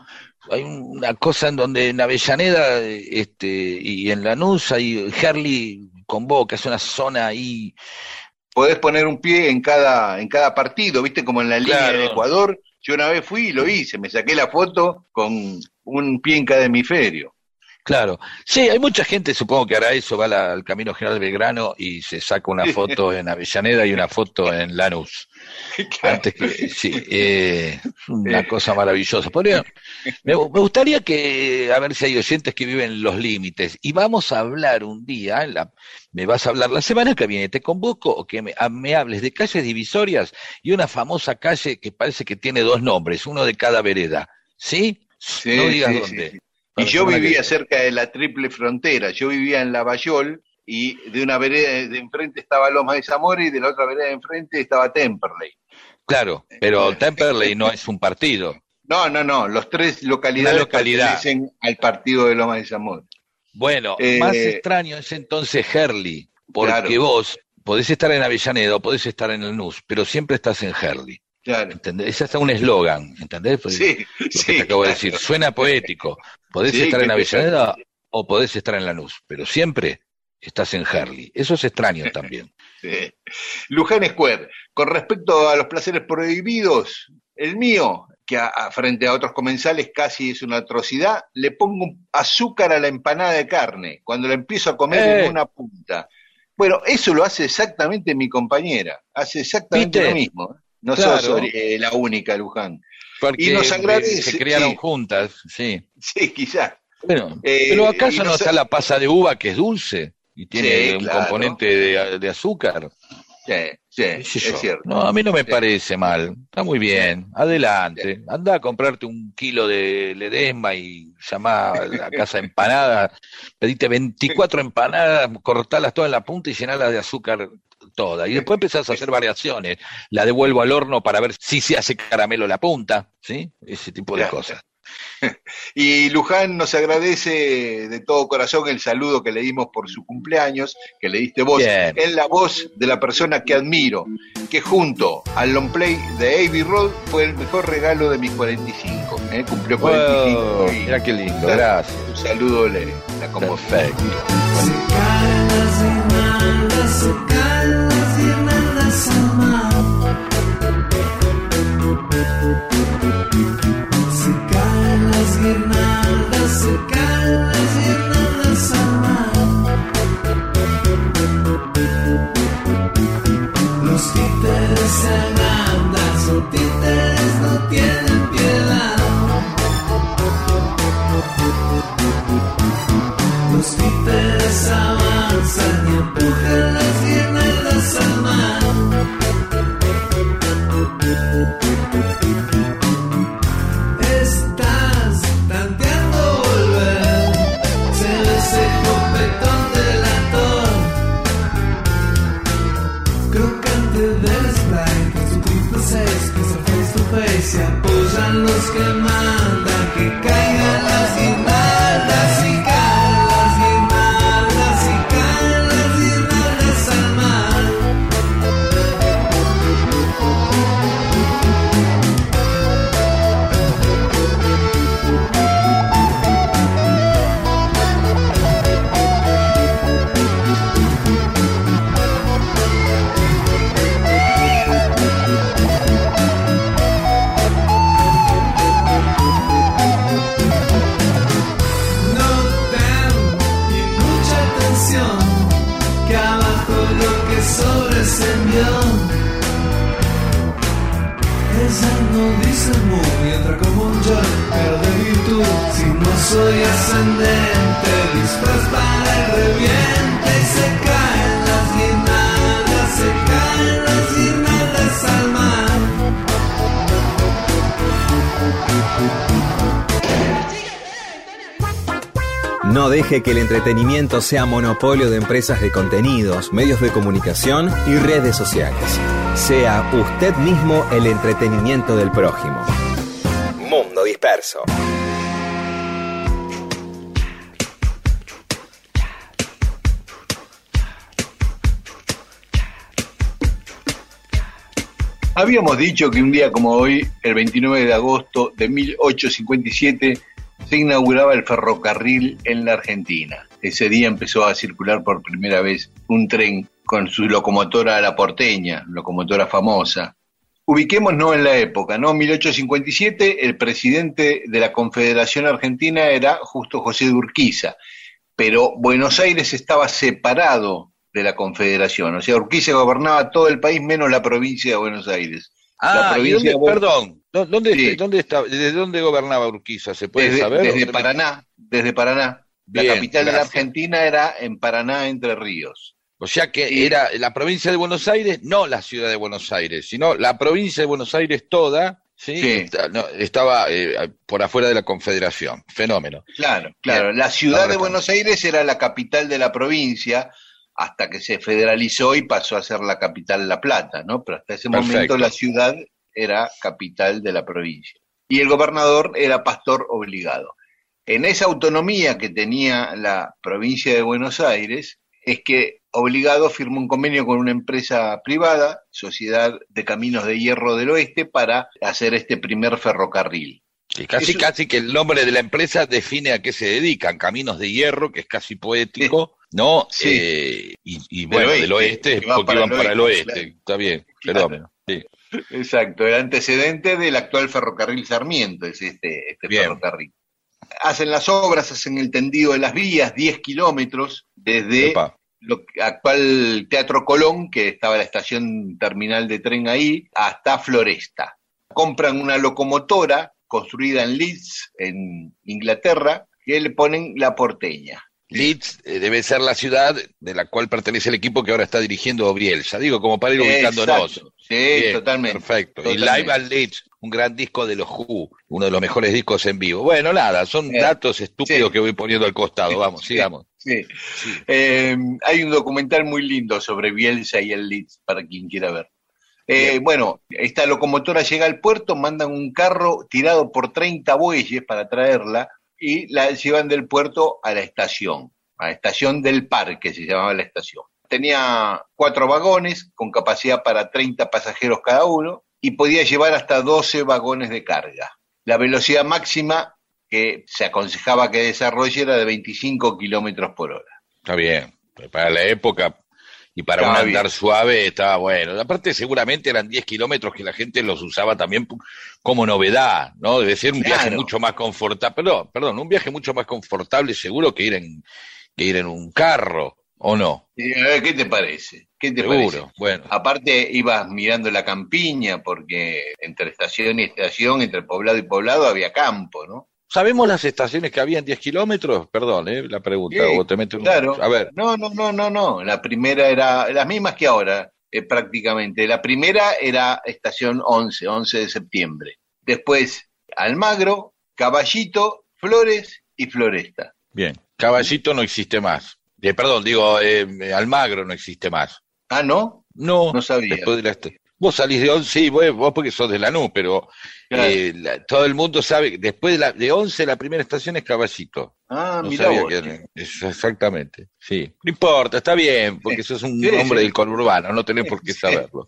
hay una cosa en donde en Avellaneda este, y en Lanús hay Herley convoca, es una zona ahí. Podés poner un pie en cada, en cada partido, viste, como en la línea Claro. de Ecuador. Yo una vez fui y lo hice, me saqué la foto con un pie en cada hemisferio. Claro. Sí, hay mucha gente, supongo que hará eso, va la- al Camino General Belgrano y se saca una foto en Avellaneda y una foto en Lanús. Antes que, sí, eh, una cosa maravillosa. Podría- me, me gustaría que, a ver si hay oyentes que viven los límites. Y vamos a hablar un día, la- me vas a hablar la semana que viene, te convoco o que me, a- me hables de calles divisorias y una famosa calle que parece que tiene dos nombres, uno de cada vereda. ¿Sí? Sí, no digas sí, dónde. sí, sí. Y yo que vivía cerca de la triple frontera. Yo vivía en Lavallol y de una vereda de enfrente estaba Loma de Zamora y de la otra vereda de enfrente estaba Temperley. Claro, pero Temperley no es un partido. No, no, no. Los tres localidades localidad. pertenecen al partido de Loma de Zamora. Bueno, Eh, más extraño es entonces Herley, porque Claro. vos podés estar en Avellaneda o podés estar en el NUS, pero siempre estás en Herley. Claro. ¿Entendés? Ese es hasta un eslogan, ¿entendés? Pues, Sí, lo que sí. te acabo de decir. Suena poético. Podés Sí, estar en Avellaneda o podés estar en Lanús, pero siempre estás en Herley. Eso es extraño también. Sí. Luján Square. Con respecto a los placeres prohibidos, el mío, que a- a- frente a otros comensales casi es una atrocidad, le pongo azúcar a la empanada de carne cuando la empiezo a comer Eh. en una punta. Bueno, eso lo hace exactamente mi compañera. Hace exactamente ¿Viste? lo mismo. No Claro. sos eh, la única, Luján. Porque Y nos agradece, se criaron sí. juntas, sí. Sí, quizás. Bueno, Eh, pero ¿acaso no está la pasa de uva que es dulce y tiene Sí, un claro. componente de, de azúcar? Sí, sí, ¿Qué sé yo? es cierto. No, a mí no me Sí. parece mal. Está muy bien. Adelante. Anda a comprarte un kilo de ledesma y llamá a la casa de empanadas. Pedite 24 empanadas, cortalas todas en la punta y llenalas de azúcar toda. Y después empezás a hacer variaciones. La devuelvo al horno para ver si se hace caramelo la punta. ¿Sí? Ese tipo de Claro. cosas. Y Luján nos agradece de todo corazón el saludo que le dimos por su cumpleaños, que le diste vos. Bien. Es la voz de la persona que admiro, que junto al long play de Abbey Road fue el mejor regalo de mis 45. ¿eh? Cumplió 45. Wow, y mira qué lindo. Gracias. un saludo le la. Perfecto. Que el entretenimiento sea monopolio de empresas de contenidos, medios de comunicación y redes sociales. Sea usted mismo el entretenimiento del prójimo. Mundo Disperso. Habíamos dicho que un día como hoy, el 29 de agosto de 1857, se inauguraba el ferrocarril en la Argentina. Ese día empezó a circular por primera vez un tren con su locomotora la porteña, locomotora famosa. Ubiquémonos en la época, ¿no? 1857, el presidente de la Confederación Argentina era justo José de Urquiza, pero Buenos Aires estaba separado de la Confederación, o sea, Urquiza gobernaba todo el país menos la provincia de Buenos Aires. Ah, ¿y provincia dónde, de perdón, ¿dó- ¿dónde, Sí. dónde está, ¿desde dónde gobernaba Urquiza? ¿Se puede desde, saber? desde ¿Dónde- Paraná, desde Paraná. La capital de la. Argentina era en Paraná, Entre Ríos. O sea que Sí. era la provincia de Buenos Aires, no la ciudad de Buenos Aires, sino la provincia de Buenos Aires toda, ¿sí? Sí. Está- no, estaba eh, por afuera de la Confederación. Fenómeno. Claro, claro. Bien. La ciudad Ahora de estamos. Buenos Aires era la capital de la provincia hasta que se federalizó y pasó a ser la capital La Plata, ¿no? Pero hasta ese Perfecto. momento la ciudad era capital de la provincia. y el gobernador era pastor obligado. En esa autonomía que tenía la provincia de Buenos Aires, es que obligado firmó un convenio con una empresa privada, Sociedad de Caminos de Hierro del Oeste, para hacer este primer ferrocarril. Y casi, Eso- casi que el nombre de la empresa define a qué se dedican, Caminos de Hierro, que es casi poético, ¿no? Sí. Eh, y, y Del bueno, oeste, del oeste, porque para iban el para el oeste, claro. está bien, Claro. perdón. Sí. Exacto, el antecedente del actual ferrocarril Sarmiento es este, este Bien. ferrocarril. Hacen las obras, hacen el tendido de las vías, 10 kilómetros desde lo actual Teatro Colón, que estaba la estación terminal de tren ahí, hasta Floresta. Compran una locomotora construida en Leeds, en Inglaterra, que le ponen la porteña. Leeds eh, debe ser la ciudad de la cual pertenece el equipo que ahora está dirigiendo Bielsa. Digo, como para ir ubicándonos. Exacto. Sí, Bien, totalmente. Perfecto. Y totalmente. Live at Leeds, un gran disco de los Who, uno de los mejores discos en vivo. Bueno, nada, son Eh, datos estúpidos sí. que voy poniendo al costado. Vamos, Sí. sigamos. Sí. Sí. Eh, hay un documental muy lindo sobre Bielsa y el Leeds, para quien quiera ver. Eh, bueno, esta locomotora llega al puerto, mandan un carro tirado por 30 bueyes para traerla y la llevan del puerto a la estación, a la estación del parque se llamaba la estación. Tenía cuatro vagones con capacidad para 30 pasajeros cada uno y podía llevar hasta 12 vagones de carga. La velocidad máxima que se aconsejaba que desarrolle era de 25 kilómetros por hora. Está bien. Para la época y para un andar bien. suave estaba bueno. Aparte, seguramente eran 10 kilómetros que la gente los usaba también como novedad, ¿no? Debe ser un viaje mucho más confortable. Perdón, perdón, un viaje mucho más confortable seguro que ir en, que ir en un carro, ¿o no? Y, a ver, ¿Qué te parece? ¿Qué te Seguro. parece? Bueno, Aparte ibas mirando la campiña porque entre estación y estación, entre poblado y poblado había campo, ¿no? ¿Sabemos las estaciones que había en 10 kilómetros? Perdón, ¿eh? La pregunta. Sí, o te meto en un- Claro. A ver, No, no, no, no, no. La primera era las mismas que ahora, eh, prácticamente. La primera era estación 11, 11 de septiembre. Después Almagro, Caballito, Flores y Floresta. bien. Caballito no existe más. Eh, perdón, digo, eh, Almagro no existe más. Ah, ¿no? No, No sabía. después de la Vos salís de 11, sí, vos, vos porque sos de Lanús, pero Claro. eh, la- todo el mundo sabe que después de, la, de 11 la primera estación es Caballito. Ah, No mira vos. que exactamente, sí. No importa, está bien, porque sos un Sí, hombre sí. del conurbano, no tenés por qué saberlo.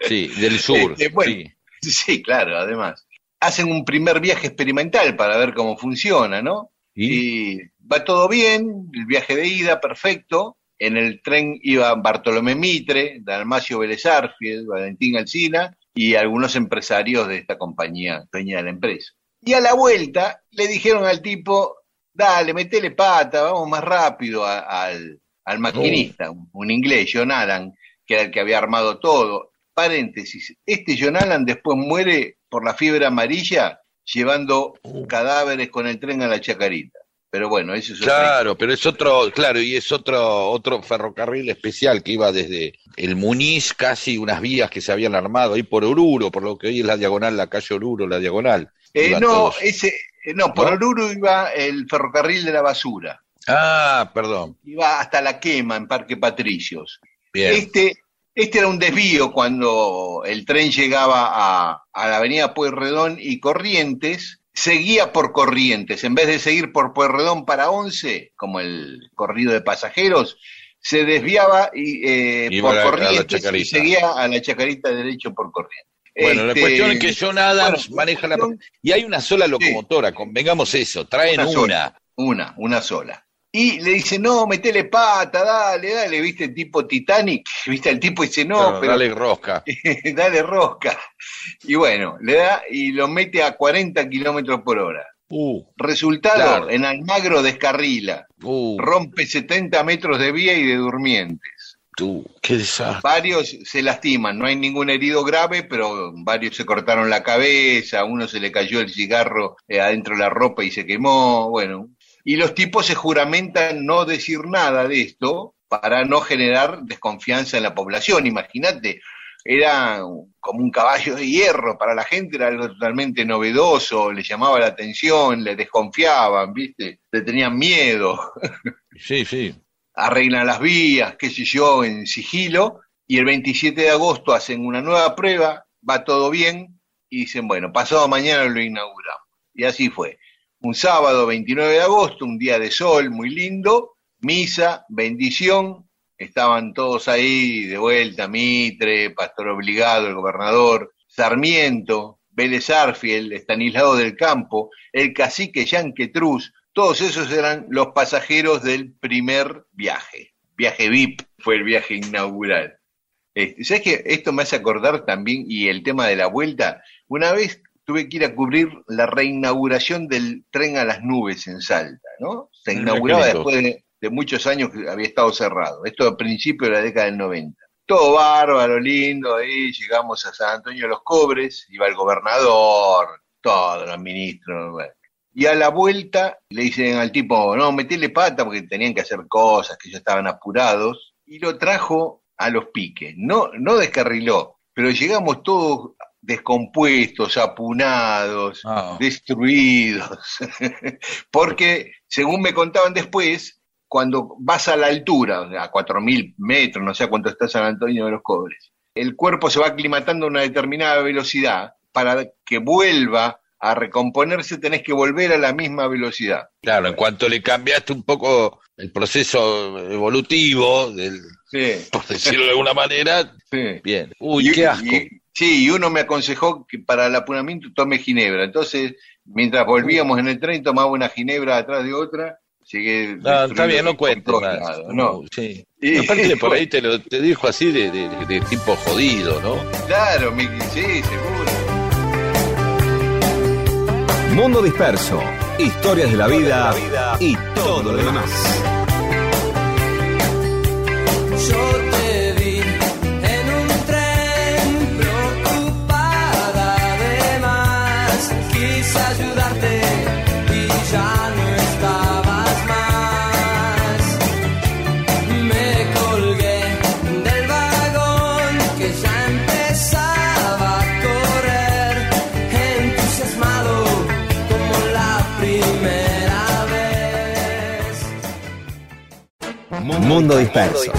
Sí, del sur, Este, bueno. sí. Sí, claro, además. Hacen un primer viaje experimental para ver cómo funciona, ¿no? ¿Y? Y va todo bien, el viaje de ida, perfecto. En el tren iba Bartolomé Mitre, Dalmacio Vélez Arfield, Valentín Alsina y algunos empresarios de esta compañía, dueña de la empresa. Y a la vuelta le dijeron al tipo, dale, metele pata, vamos más rápido a- al, al maquinista, un, un inglés, John Allen, que era el que había armado todo. Paréntesis, este John Allen después muere por la fiebre amarilla llevando cadáveres con el tren a la chacarita. Pero bueno, eso es Claro, pero es otro, claro, y es otro, otro ferrocarril especial que iba desde el Muniz, casi unas vías que se habían armado ahí por Oruro, por lo que hoy es la diagonal, la calle Oruro, la diagonal. Eh, no, todos. ese, eh, no, por ¿No? Oruro iba el ferrocarril de la basura. Ah, perdón. Iba hasta la quema en Parque Patricios. Bien. Este, este era un desvío cuando el tren llegaba a, a la avenida Pueyrredón y Corrientes, seguía por Corrientes. En vez de seguir por Pueyrredón para Once, como el corrido de pasajeros, se desviaba y, eh, por Corrientes y seguía a la Chacarita derecho por Corrientes. Bueno, la Este, cuestión es que John Adams bueno, maneja la... Y hay una sola locomotora, convengamos eso, traen Una una. sola. Una, una sola. Y le dice, no, metele pata, dale, dale, viste, tipo Titanic, viste, el tipo dice, no, Pero pero dale rosca. dale rosca. Y bueno, le da y lo mete a 40 kilómetros por hora. Uh, Resultado, Claro. en Almagro descarrila, uh, rompe 70 metros de vía y de durmientes. tú, qué desastre. Varios se lastiman, no hay ningún herido grave, pero varios se cortaron la cabeza, a uno se le cayó el cigarro eh, adentro de la ropa y se quemó, bueno. Y los tipos se juramentan no decir nada de esto para no generar desconfianza en la población. Imagínate, era como un caballo de hierro para la gente, era algo totalmente novedoso, le llamaba la atención, le desconfiaban, ¿viste? Le tenían miedo Sí, sí. arreglan las vías, qué sé yo, en sigilo, y el 27 de agosto hacen una nueva prueba, va todo bien, y dicen, bueno, pasado mañana lo inauguramos. Y así fue. Un sábado 29 de agosto, un día de sol muy lindo, misa, bendición, estaban todos ahí de vuelta, Mitre, Pastor Obligado, el gobernador, Sarmiento, Vélez Arfiel, Estanislao del Campo, el cacique Yanquetruz, todos esos eran los pasajeros del primer viaje. Viaje VIP fue el viaje inaugural. Este, ¿Sabes que Esto me hace acordar también, y el tema de la vuelta, una vez tuve que ir a cubrir la reinauguración del tren a las nubes en Salta, ¿no? Se inauguraba después de, de muchos años que había estado cerrado. Esto a principios de la década del 90. Todo bárbaro, lindo, ahí llegamos a San Antonio de los Cobres, iba el gobernador, todos los ministros. bueno. Y a la vuelta le dicen al tipo, no, metele pata porque tenían que hacer cosas, que ellos estaban apurados, y lo trajo a los piques. No, no descarriló, pero llegamos todos descompuestos, apunados, Ah. destruidos. Porque, según me contaban después, cuando vas a la altura, a 4.000 metros, no sé a cuánto está San Antonio de los Cobres, el cuerpo se va aclimatando a una determinada velocidad. Para que vuelva a recomponerse tenés que volver a la misma velocidad. Claro, en cuanto le cambiaste un poco el proceso evolutivo, del, Sí, por decirlo de alguna manera, sí. bien. Uy, Y- qué asco. y- sí, y uno me aconsejó que para el apunamiento tome ginebra. Entonces, mientras volvíamos en el tren, tomaba una ginebra atrás de otra. Llegué No, está bien, no cuentes más. No, Sí. Y- Aparte, por ahí te lo te dijo así de, de- de tipo jodido, ¿no? claro, mi- sí, seguro. Mundo Disperso, historias de la vida y todo lo demás. Yo Mundo Disperso.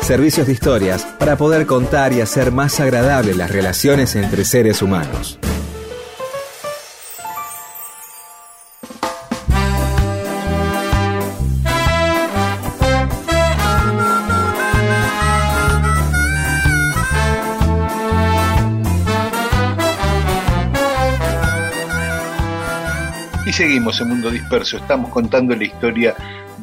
Servicios de historias para poder contar y hacer más agradables las relaciones entre seres humanos. Y seguimos en Mundo Disperso. Estamos contando la historia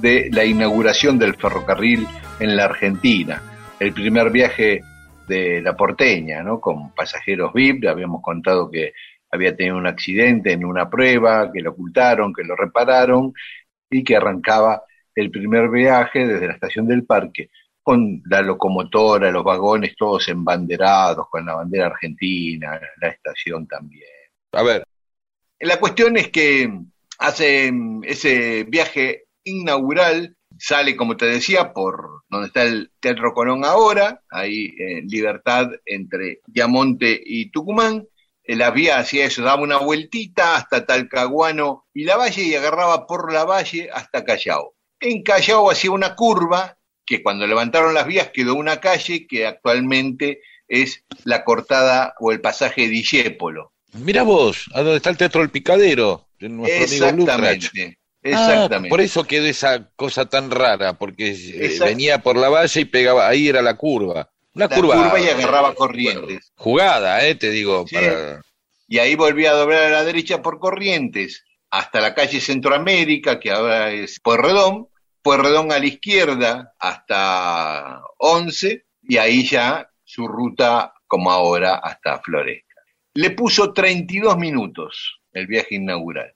de la inauguración del ferrocarril en la Argentina. El primer viaje de la porteña, ¿no? Con pasajeros VIP. Habíamos contado que había tenido un accidente en una prueba, que lo ocultaron, que lo repararon y que arrancaba el primer viaje desde la estación del parque con la locomotora, los vagones todos embanderados con la bandera argentina, la estación también. A ver, La cuestión es que hace ese viaje inaugural, sale, como te decía, por donde está el Teatro Colón ahora, ahí en Libertad entre Yamonte y Tucumán. Eh, La vía hacía eso, daba una vueltita hasta Talcahuano y la Valle y agarraba por la Valle hasta Callao. En Callao hacía una curva que cuando levantaron las vías quedó una calle que actualmente es la cortada o el pasaje Discépolo. mira vos, a dónde está el Teatro del Picadero, de nuestro amigo Lutrach. Exactamente. Ah, Exactamente. por eso quedó esa cosa tan rara, porque eh, venía por la valle y pegaba, ahí era la curva. Una La curva, curva y agarraba corrientes. jugada, eh, te digo, Sí. para- Y ahí volvía a doblar a la derecha por Corrientes, hasta la calle Centroamérica, que ahora es Pueyrredón, Pueyrredón a la izquierda hasta 11, y ahí ya su ruta, como ahora, hasta Floresta. Le puso 32 minutos el viaje inaugural.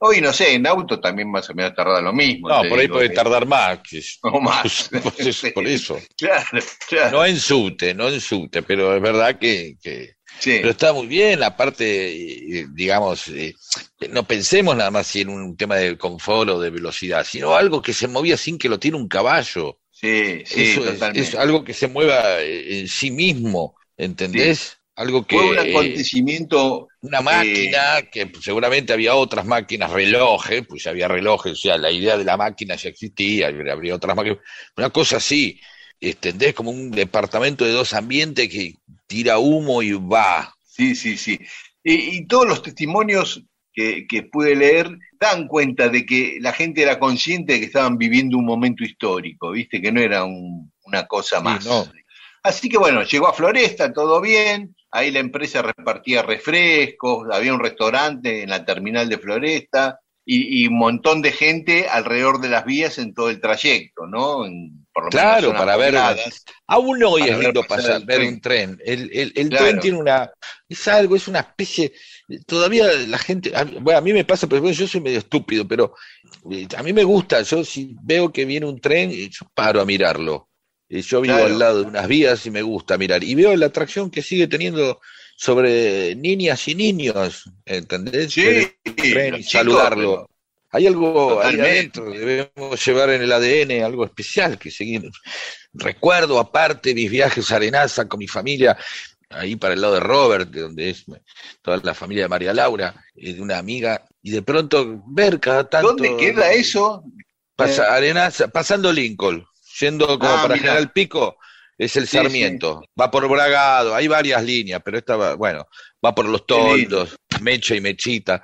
Hoy, no sé, en auto también más o menos tarda lo mismo. No, por ahí digo, puede que- tardar más. O más. por eso- por eso. Claro, claro. No en subte, no en subte, pero es verdad que, que- Sí. pero está muy bien, aparte, eh, digamos, eh, no pensemos nada más si en un tema de confort o de velocidad, sino algo que se movía sin que lo tiene un caballo. Sí, sí, Eso es, totalmente. es algo que se mueva eh, en sí mismo, ¿entendés? Algo que Fue un eh, acontecimiento una máquina que seguramente había otras máquinas, relojes, pues había relojes, o sea, la idea de la máquina ya existía, habría otras máquinas, una cosa así, ¿entendés? Como un departamento de dos ambientes que tira humo y va. Sí, sí, sí. Y, y todos los testimonios que, que pude leer dan cuenta de que la gente era consciente de que estaban viviendo un momento histórico, ¿viste? Que no era un- una cosa Sí, más. no. Así que bueno, llegó a Floresta, todo bien, ahí la empresa repartía refrescos, había un restaurante en la terminal de Floresta y, y un montón de gente alrededor de las vías en todo el trayecto, ¿no? En- por lo menos Claro, zonas para ver-. Aún hoy es lindo pasar ver un tren. El, el- el Claro. tren tiene una, es algo, es una especie, todavía la gente, bueno, a mí me pasa, pero yo soy medio estúpido, pero eh, a mí me gusta, yo si veo que viene un tren, eh, yo paro a mirarlo. Eh, Yo vivo Claro. al lado de unas vías y me gusta mirar. Y veo la atracción que sigue teniendo sobre niñas y niños, ¿entendés? Sí, y saludarlo. Hay algo ahí adentro, debemos llevar en el ADN algo especial que seguir. Recuerdo aparte mis viajes a Arenaza con mi familia, ahí para el lado de Robert, de donde es toda la familia de María Laura, de una amiga, y de pronto ver cada tanto. ¿Dónde queda eso? Pasa- Arenaza, pasando Lincoln, yendo como Ah, para mirá. General Pico, es el Sí, Sarmiento. Va por Bragado, hay varias líneas, pero esta va, bueno, va por los toldos, Mecha y Mechita.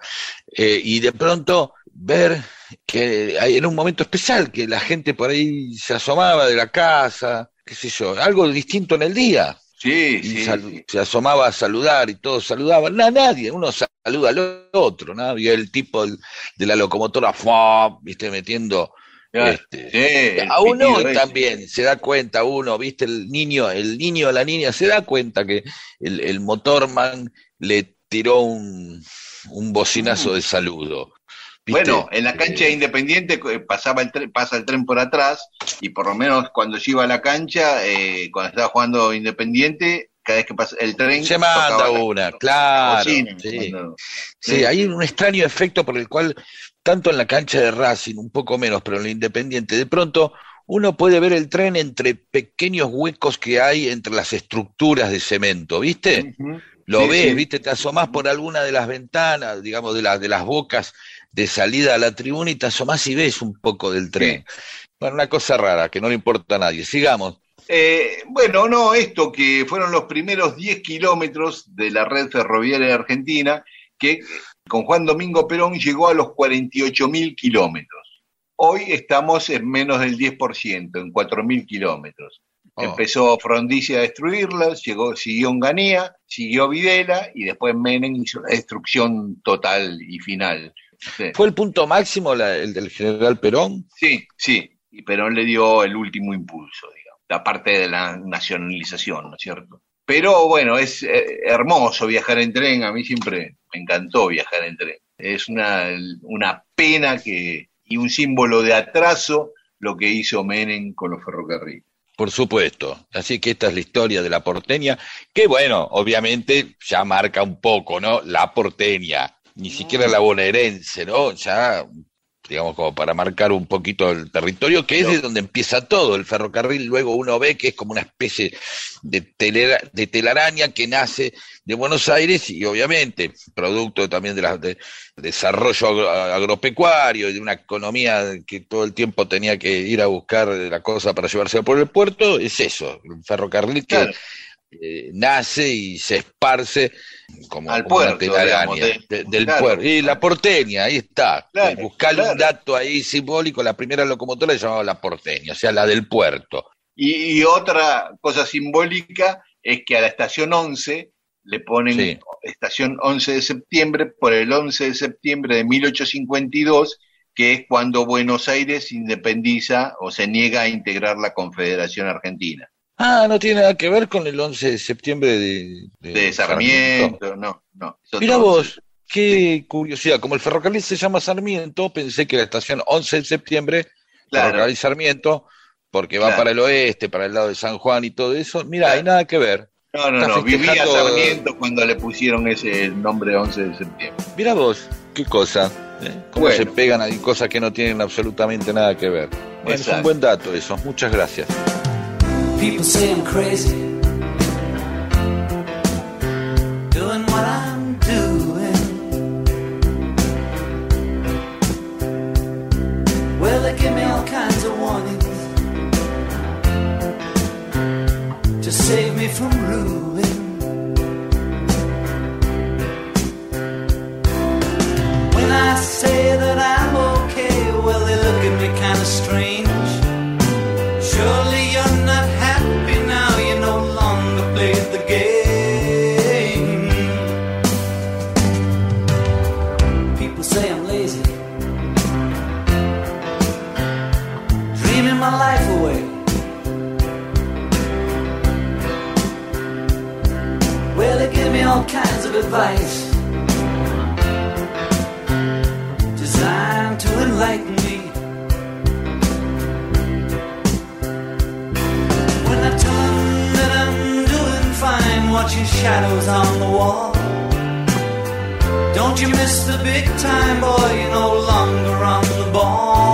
Eh, y de pronto ver que hay- era un momento especial, que la gente por ahí se asomaba de la casa, qué sé yo, algo distinto en el día. Sí, Y sí. se asomaba a saludar y todos saludaban. No, nadie, uno saluda al otro, ¿no? Y el tipo de la locomotora, ¡fua! viste, metiendo. Este, Sí, hoy ese. también se da cuenta uno, viste, el niño, el niño o la niña se da cuenta que el, el motorman le tiró un, un bocinazo de saludo. ¿viste? Bueno, en la cancha Eh, de Independiente eh, pasaba el tren, pasa el tren por atrás y por lo menos cuando yo iba a la cancha, eh, cuando estaba jugando Independiente, cada vez que pasa el tren se manda una, la claro. bocina, sí. cuando- Sí, Sí. hay un extraño efecto por el cual, tanto en la cancha de Racing, un poco menos, pero en la Independiente, de pronto uno puede ver el tren entre pequeños huecos que hay entre las estructuras de cemento, ¿viste? Lo Sí, ves, sí. viste, te asomás por alguna de las ventanas, digamos, de, las de las bocas de salida a la tribuna y te asomás y ves un poco del tren. Bueno, una cosa rara que no le importa a nadie. Sigamos. Eh, bueno, no, esto que fueron los primeros 10 kilómetros de la red ferroviaria de Argentina, que con Juan Domingo Perón llegó a los 48 mil kilómetros. Hoy estamos en menos del 10%, en 4 mil kilómetros. Oh. Empezó Frondizi a destruirlas, llegó, siguió Onganía, siguió Videla y después Menem hizo la destrucción total y final. Sí, ¿Fue el punto máximo la- el del general Perón? sí, sí. Y Perón le dio el último impulso, digamos, la parte de la nacionalización, ¿no es cierto? Pero bueno, es eh, hermoso viajar en tren, a mí siempre me encantó viajar en tren. Es una, una pena que, y un símbolo de atraso lo que hizo Menem con los ferrocarriles. Por supuesto. Así que esta es la historia de la porteña, que bueno, obviamente ya marca un poco, ¿no? La porteña, ni siquiera la bonaerense, ¿no? Ya, digamos, como para marcar un poquito el territorio, que es de donde empieza todo. El ferrocarril luego uno ve que es como una especie de, telera- de telaraña que nace de Buenos Aires y obviamente producto también de la de desarrollo agro- agropecuario y de una economía que todo el tiempo tenía que ir a buscar la cosa para llevarse por el puerto, es eso, el ferrocarril que Claro. eh, nace y se esparce como, Al como una puerto, telaraña digamos, de- de- del claro. puerto. Y la porteña, ahí está. Claro, un dato ahí simbólico, la primera locomotora se llamaba la porteña, o sea, la del puerto. Y, y otra cosa simbólica es que a la estación 11 le ponen Sí. estación 11 de septiembre por el 11 de septiembre de 1852, que es cuando Buenos Aires independiza o se niega a integrar la Confederación Argentina. Ah, no tiene nada que ver con el 11 de septiembre de, De Sarmiento, no, no. Mira 11. vos, qué curiosidad. Como el ferrocarril se llama Sarmiento, pensé que la estación 11 de septiembre, Claro. ferrocarril Sarmiento, porque va Claro. para el oeste, para el lado de San Juan y todo eso. Mira, Claro. hay nada que ver. No, no, está no, vivía Sarmiento cuando le pusieron ese nombre 11 de septiembre. Mira vos, qué cosa. ¿eh? Cómo Bueno. se pegan ahí cosas que no tienen absolutamente nada que ver. Bueno, es un buen dato eso. Muchas gracias. People say I'm crazy. Doing what I'm doing. Well, they give me all kinds of warnings. To save me from ruin. When I say advice designed to enlighten me. When I tell 'em that I'm doing fine, watching shadows on the wall. Don't you miss the big time, boy? You're no longer on the ball.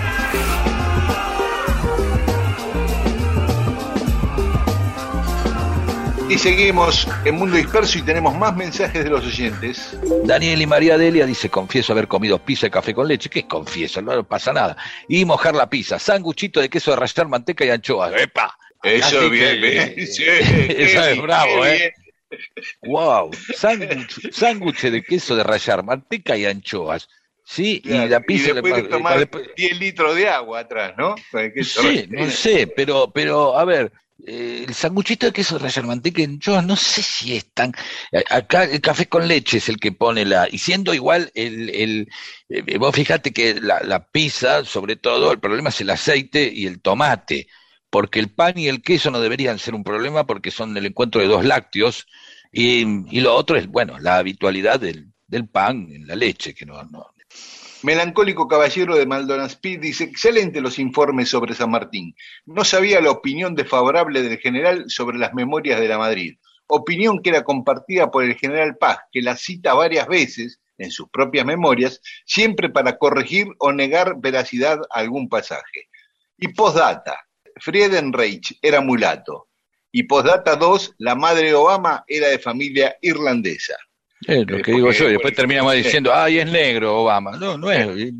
Y seguimos en Mundo Disperso y tenemos más mensajes de los oyentes. Daniel y María Delia dice, confieso haber comido pizza y café con leche. ¿Qué confieso? No pasa nada. Y mojar la pizza. Sanguchito de queso de rallar, manteca y anchoas. ¡Epa! Eso, bien, bien. Sí, Eso es bravo, ¿eh? ¡Wow! Sándwich de queso de rallar, manteca y anchoas. ¿Sí? Claro, y la pizza... después le- de tomar después- 10 litros de agua atrás, ¿no? Sí, no sé, pero, pero a ver, eh, el sanguchito de queso de rallar manteca yo no sé si es tan... Acá el café con leche es el que pone la... Y siendo igual, el, el, eh, vos fijate que la, la pizza, sobre todo, el problema es el aceite y el tomate, porque el pan y el queso no deberían ser un problema porque son el encuentro de dos lácteos, y, y lo otro es, bueno, la habitualidad del, del pan en la leche, que no... no Melancólico Caballero de Maldonado Speed dice, excelente los informes sobre San Martín. No sabía la opinión desfavorable del general sobre las memorias de la Madrid. Opinión que era compartida por el general Paz, que la cita varias veces en sus propias memorias, siempre para corregir o negar veracidad a algún pasaje. Y postdata, Friedenreich era mulato. Y postdata 2, la madre Obama era de familia irlandesa. Es lo Eh, que digo yo, y después terminamos diciendo, ay, es negro Obama. No, no es.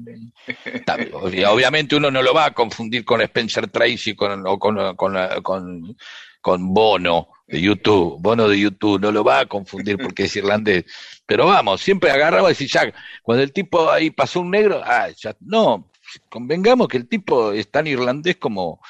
Está Obviamente uno no lo va a confundir con Spencer Tracy con, o con, con, con, con Bono de YouTube. Bono de YouTube no lo va a confundir porque es irlandés. Pero vamos, siempre agarraba y decía, ya, cuando el tipo ahí pasó un negro, ah, ya, no, convengamos que el tipo es tan irlandés como,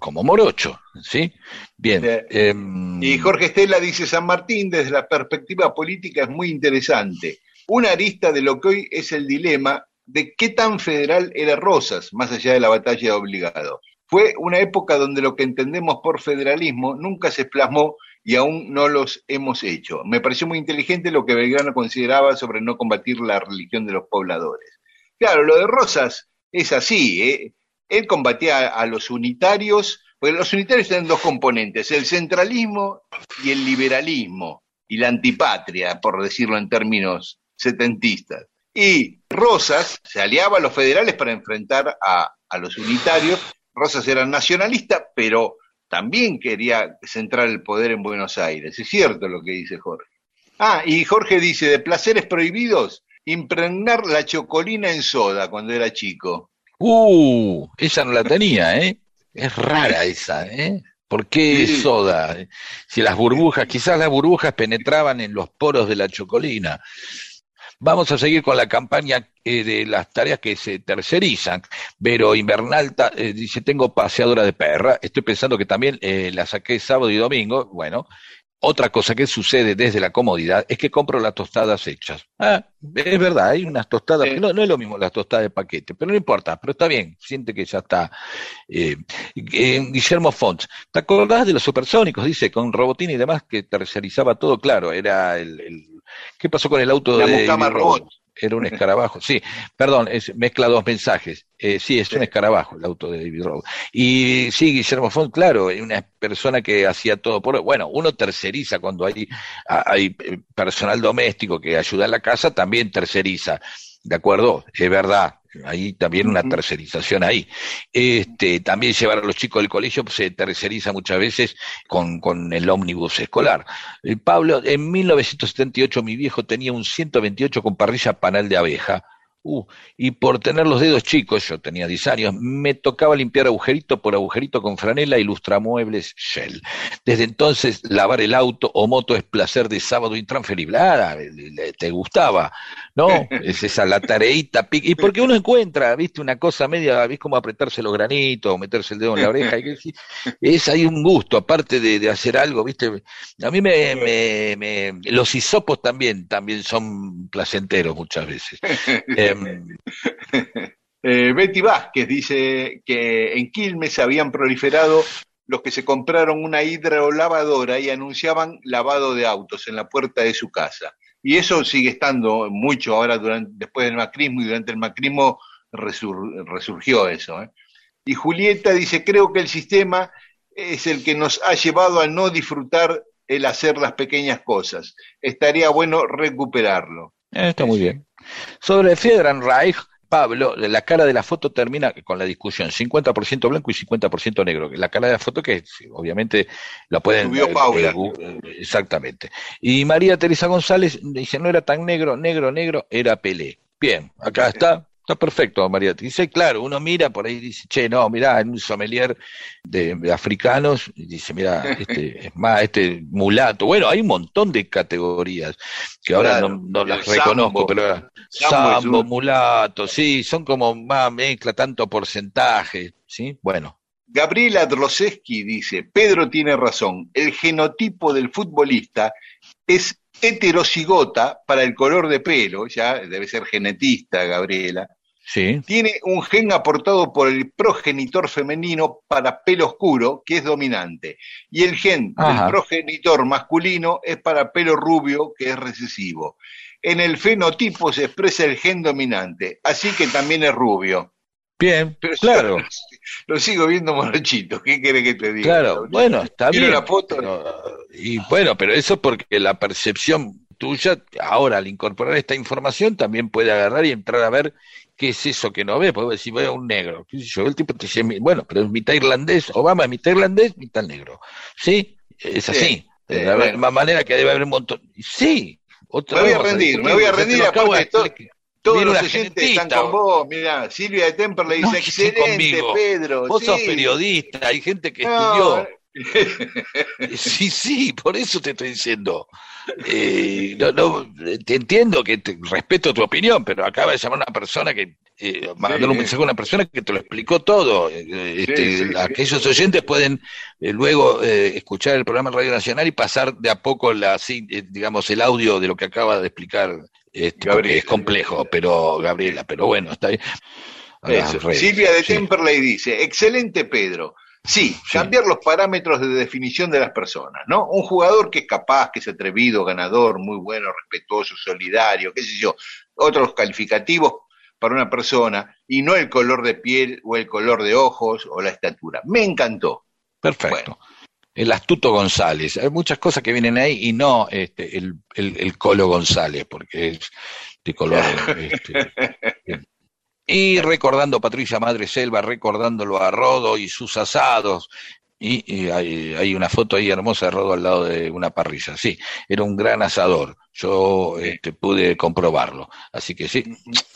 como morocho, ¿sí? Bien. Sí. em, Y Jorge Estela dice, San Martín desde la perspectiva política es muy interesante. Una arista de lo que hoy es el dilema de qué tan federal era Rosas, más allá de la batalla de obligado. Fue una época donde lo que entendemos por federalismo nunca se plasmó y aún no los hemos hecho. Me pareció muy inteligente lo que Belgrano consideraba sobre no combatir la religión de los pobladores. Claro, lo de Rosas es así, ¿eh? Él combatía a, los unitarios, porque los unitarios tienen dos componentes, el centralismo y el liberalismo, y la antipatria, por decirlo en términos setentistas. Y Rosas se aliaba a los federales para enfrentar a, a los unitarios. Rosas era nacionalista, pero también quería centrar el poder en Buenos Aires. Es cierto lo que dice Jorge. Ah, y Jorge dice, de placeres prohibidos, impregnar la chocolina en soda cuando era chico. Uh, esa no la tenía, ¿eh? Es rara esa, ¿eh? ¿Por qué Sí. soda? Si las burbujas, quizás las burbujas penetraban en los poros de la chocolina. Vamos a seguir con la campaña eh, de las tareas que se tercerizan. Vero Invernal ta- eh, dice, tengo paseadora de perra. Estoy pensando que también eh, la saqué sábado y domingo. Bueno, otra cosa que sucede desde la comodidad es que compro las tostadas hechas. Ah, es verdad, hay unas tostadas, Sí. que no, no es lo mismo las tostadas de paquete, pero no importa, pero está bien, siente que ya está. Eh, eh, Guillermo Fonts, ¿te acordás de los supersónicos? Dice, con Robotini y demás, que tercerizaba todo, claro, era el... el- ¿Qué pasó con el auto La de mucama Ivy robot. Era un escarabajo. Sí, perdón, es, mezcla dos mensajes. Eh, sí, es un escarabajo el auto de David Rowe. Y sí, Guillermo Font, claro, una persona que hacía todo por... Bueno, uno terceriza cuando hay, hay eh, personal doméstico que ayuda en la casa, también terceriza. ¿De acuerdo? Es verdad. Hay también una tercerización ahí. Este, también llevar a los chicos del colegio pues, se terceriza muchas veces con, con el ómnibus escolar. Eh, Pablo, en 1978 mi viejo tenía un 128 con parrilla panal de abeja. Uh, y por tener los dedos chicos, yo tenía 10 años, me tocaba limpiar agujerito por agujerito con franela y lustramuebles Shell. Desde entonces, lavar el auto o moto es placer de sábado intransferible. Ah, te gustaba, ¿no? Es esa la tareita. Y porque uno encuentra, viste, una cosa media, viste, como apretarse los granitos o meterse el dedo en la oreja. es ahí un gusto, aparte de, de hacer algo, viste. A mí me, me, me- los hisopos también, también son placenteros muchas veces. Em, Eh, Betty Vázquez dice que en Quilmes habían proliferado los que se compraron una hidrolavadora y anunciaban lavado de autos en la puerta de su casa. Y eso sigue estando mucho ahora durante, después del macrismo y durante el macrismo resur- resurgió eso. ¿eh? Y Julieta dice, creo que el sistema es el que nos ha llevado a no disfrutar el hacer las pequeñas cosas. Estaría bueno recuperarlo. Eh, está muy bien. Sobre Reich, Pablo, la cara de la foto termina con la discusión, 50% blanco y 50% negro. La cara de la foto que obviamente la pueden... Subió eh, Paula. eh, eh, exactamente. Y María Teresa González dice, no era tan negro, negro, negro, era Pelé. Bien, acá está. Está perfecto, María. Dice, claro, uno mira por ahí y dice, che, no, mirá, en un sommelier de, de africanos, y dice, mira, este es más, este mulato. Bueno, hay un montón de categorías que ahora Claro, no, no las reconozco, pero Sambo es sambo, un- mulato, sí, son como más mezcla, tanto porcentaje, ¿sí? Bueno, Gabriela Droseski dice, Pedro tiene razón, el genotipo del futbolista es heterocigota para el color de pelo, ya debe ser genetista Gabriela, sí, tiene un gen aportado por el progenitor femenino para pelo oscuro, que es dominante, y el gen Ajá. del progenitor masculino es para pelo rubio, que es recesivo. En el fenotipo se expresa el gen dominante, así que también es rubio. bien, Pero claro, lo sigo viendo morochito, ¿qué quiere que te diga? claro, bueno, está bien. la foto. pero- y bueno, pero eso porque la percepción tuya, ahora al incorporar esta información, también puede agarrar y entrar a ver qué es eso que no ve, porque si veo un negro, qué sé yo, el tipo te dice, bueno, pero es mitad irlandés, Obama es mitad irlandés, mitad negro, ¿sí? Es así, Sí, de sí, la bueno. misma manera que debe haber un montón, sí, otra Me voy a rendir, me voy a rendir, aparte explicar. Todos los oyentes están con vos, mirá, Silvia de Temperley No, dice, esté excelente, conmigo. Pedro. Vos sos sí". periodista, hay gente que No, estudió. Sí, sí, por eso te estoy diciendo. Eh, no, no, te entiendo que te, respeto tu opinión, pero acaba de llamar una persona que, eh, mandarle un sí. mensaje a una persona que te lo explicó todo. Eh, este, Sí, sí, sí. aquellos oyentes pueden eh, luego eh, escuchar el programa Radio Nacional y pasar de a poco la, digamos, el audio de lo que acaba de explicar. Este, Gabriela. es complejo, pero Gabriela, pero bueno, está bien. A redes, Silvia de. Temperley dice, excelente Pedro. Sí, cambiar los parámetros de definición de las personas, ¿no? Un jugador que es capaz, que es atrevido, ganador, muy bueno, respetuoso, solidario, qué sé yo, otros calificativos para una persona y no el color de piel o el color de ojos o la estatura. Me encantó. Perfecto. El astuto González. Hay muchas cosas que vienen ahí y no este, el, el, el Colo González, porque es de color. este. Y recordando Patricia Madre Selva, recordándolo a Rodo y sus asados. Y, y hay, hay una foto ahí hermosa de Rodo al lado de una parrilla. Sí, era un gran asador. Yo este, pude comprobarlo. Así que sí,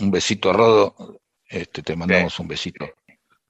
un besito a Rodo. Este, te mandamos un besito.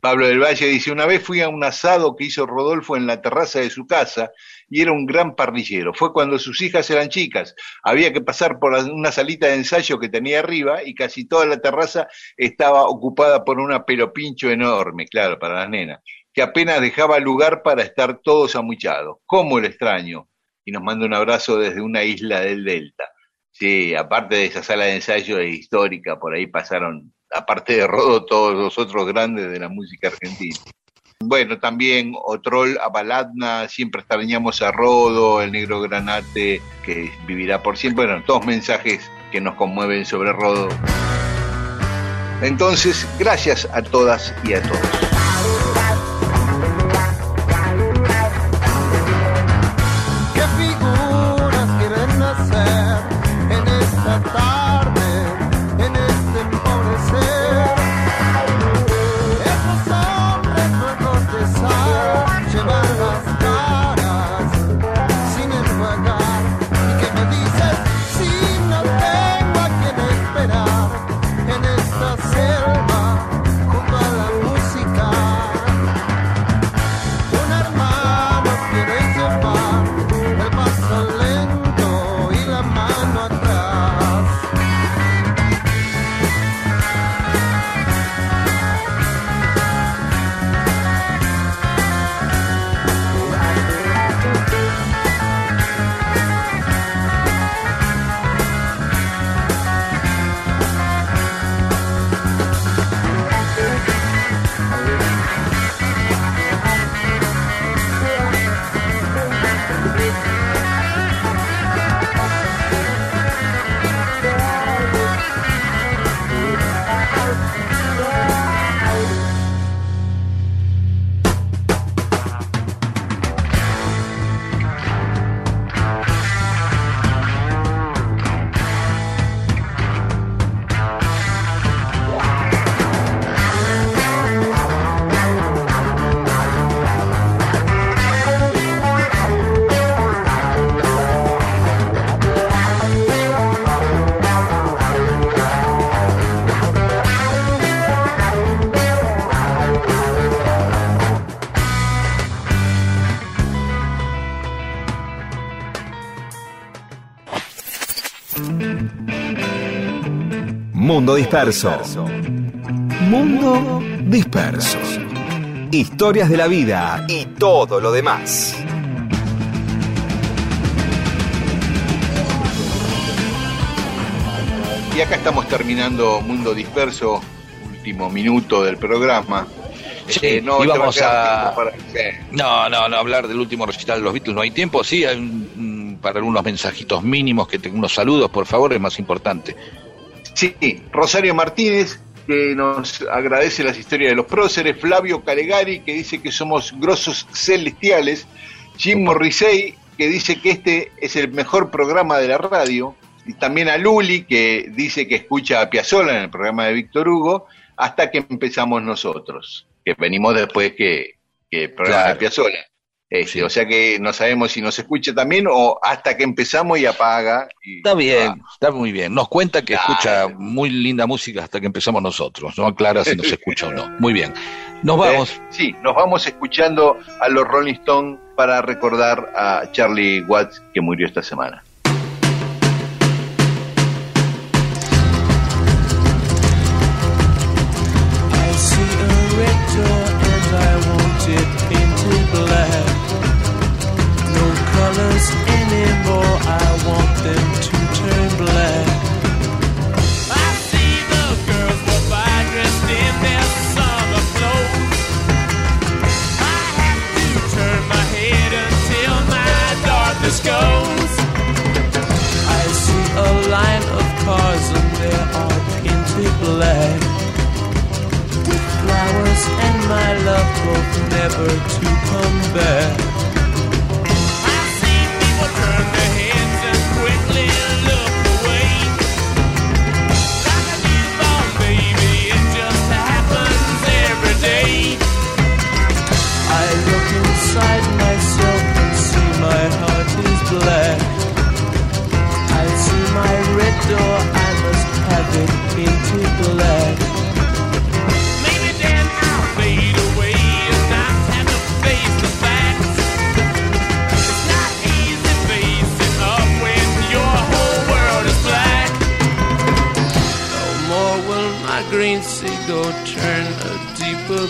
Pablo del Valle dice, una vez fui a un asado que hizo Rodolfo en la terraza de su casa y era un gran parrillero. Fue cuando sus hijas eran chicas. Había que pasar por una salita de ensayo que tenía arriba y casi toda la terraza estaba ocupada por una pelopincho enorme, claro, para las nenas, que apenas dejaba lugar para estar todos amuchados. ¿Cómo el extraño? Y nos manda un abrazo desde una isla del Delta. Sí, aparte de esa sala de ensayo histórica, por ahí pasaron, aparte de Rodo, todos los otros grandes de la música argentina. Bueno, también Otrol, Abaladna, siempre extrañamos a Rodo, el negro Granate, que vivirá por siempre. Bueno, todos mensajes que nos conmueven sobre Rodo. Entonces, gracias a todas y a todos. Mundo Disperso. Mundo Disperso. Historias de la vida y todo lo demás. Y acá estamos terminando Mundo Disperso, último minuto del programa. Sí, Eh, no, y vamos a- tiempo para- sí. No, no, no, hablar del último recital de los Beatles no hay tiempo. Sí, hay un- para algunos mensajitos mínimos, que tengo unos saludos, por favor, es más importante. Sí, Rosario Martínez, que nos agradece las historias de los próceres, Flavio Calegari, que dice que somos grosos celestiales, Jim Morrissey, que dice que este es el mejor programa de la radio, y también a Luli, que dice que escucha a Piazzolla en el programa de Víctor Hugo, hasta que empezamos nosotros, que venimos después que, que el programa Claro. de Piazzolla. Este, Sí. O sea que no sabemos si nos escucha también o hasta que empezamos y apaga. y Está bien, está muy bien. Nos cuenta que Claro. escucha muy linda música hasta que empezamos nosotros. No aclara si nos escucha o no. Muy bien. Nos vamos. Eh, sí, nos vamos escuchando a los Rolling Stones para recordar a Charlie Watts que murió esta semana. Colors anymore, I want them to turn black. I see the girls go by dressed in their summer clothes. I have to turn my head until my darkness goes. I see a line of cars and they are painted black with flowers and my love hope never to come back.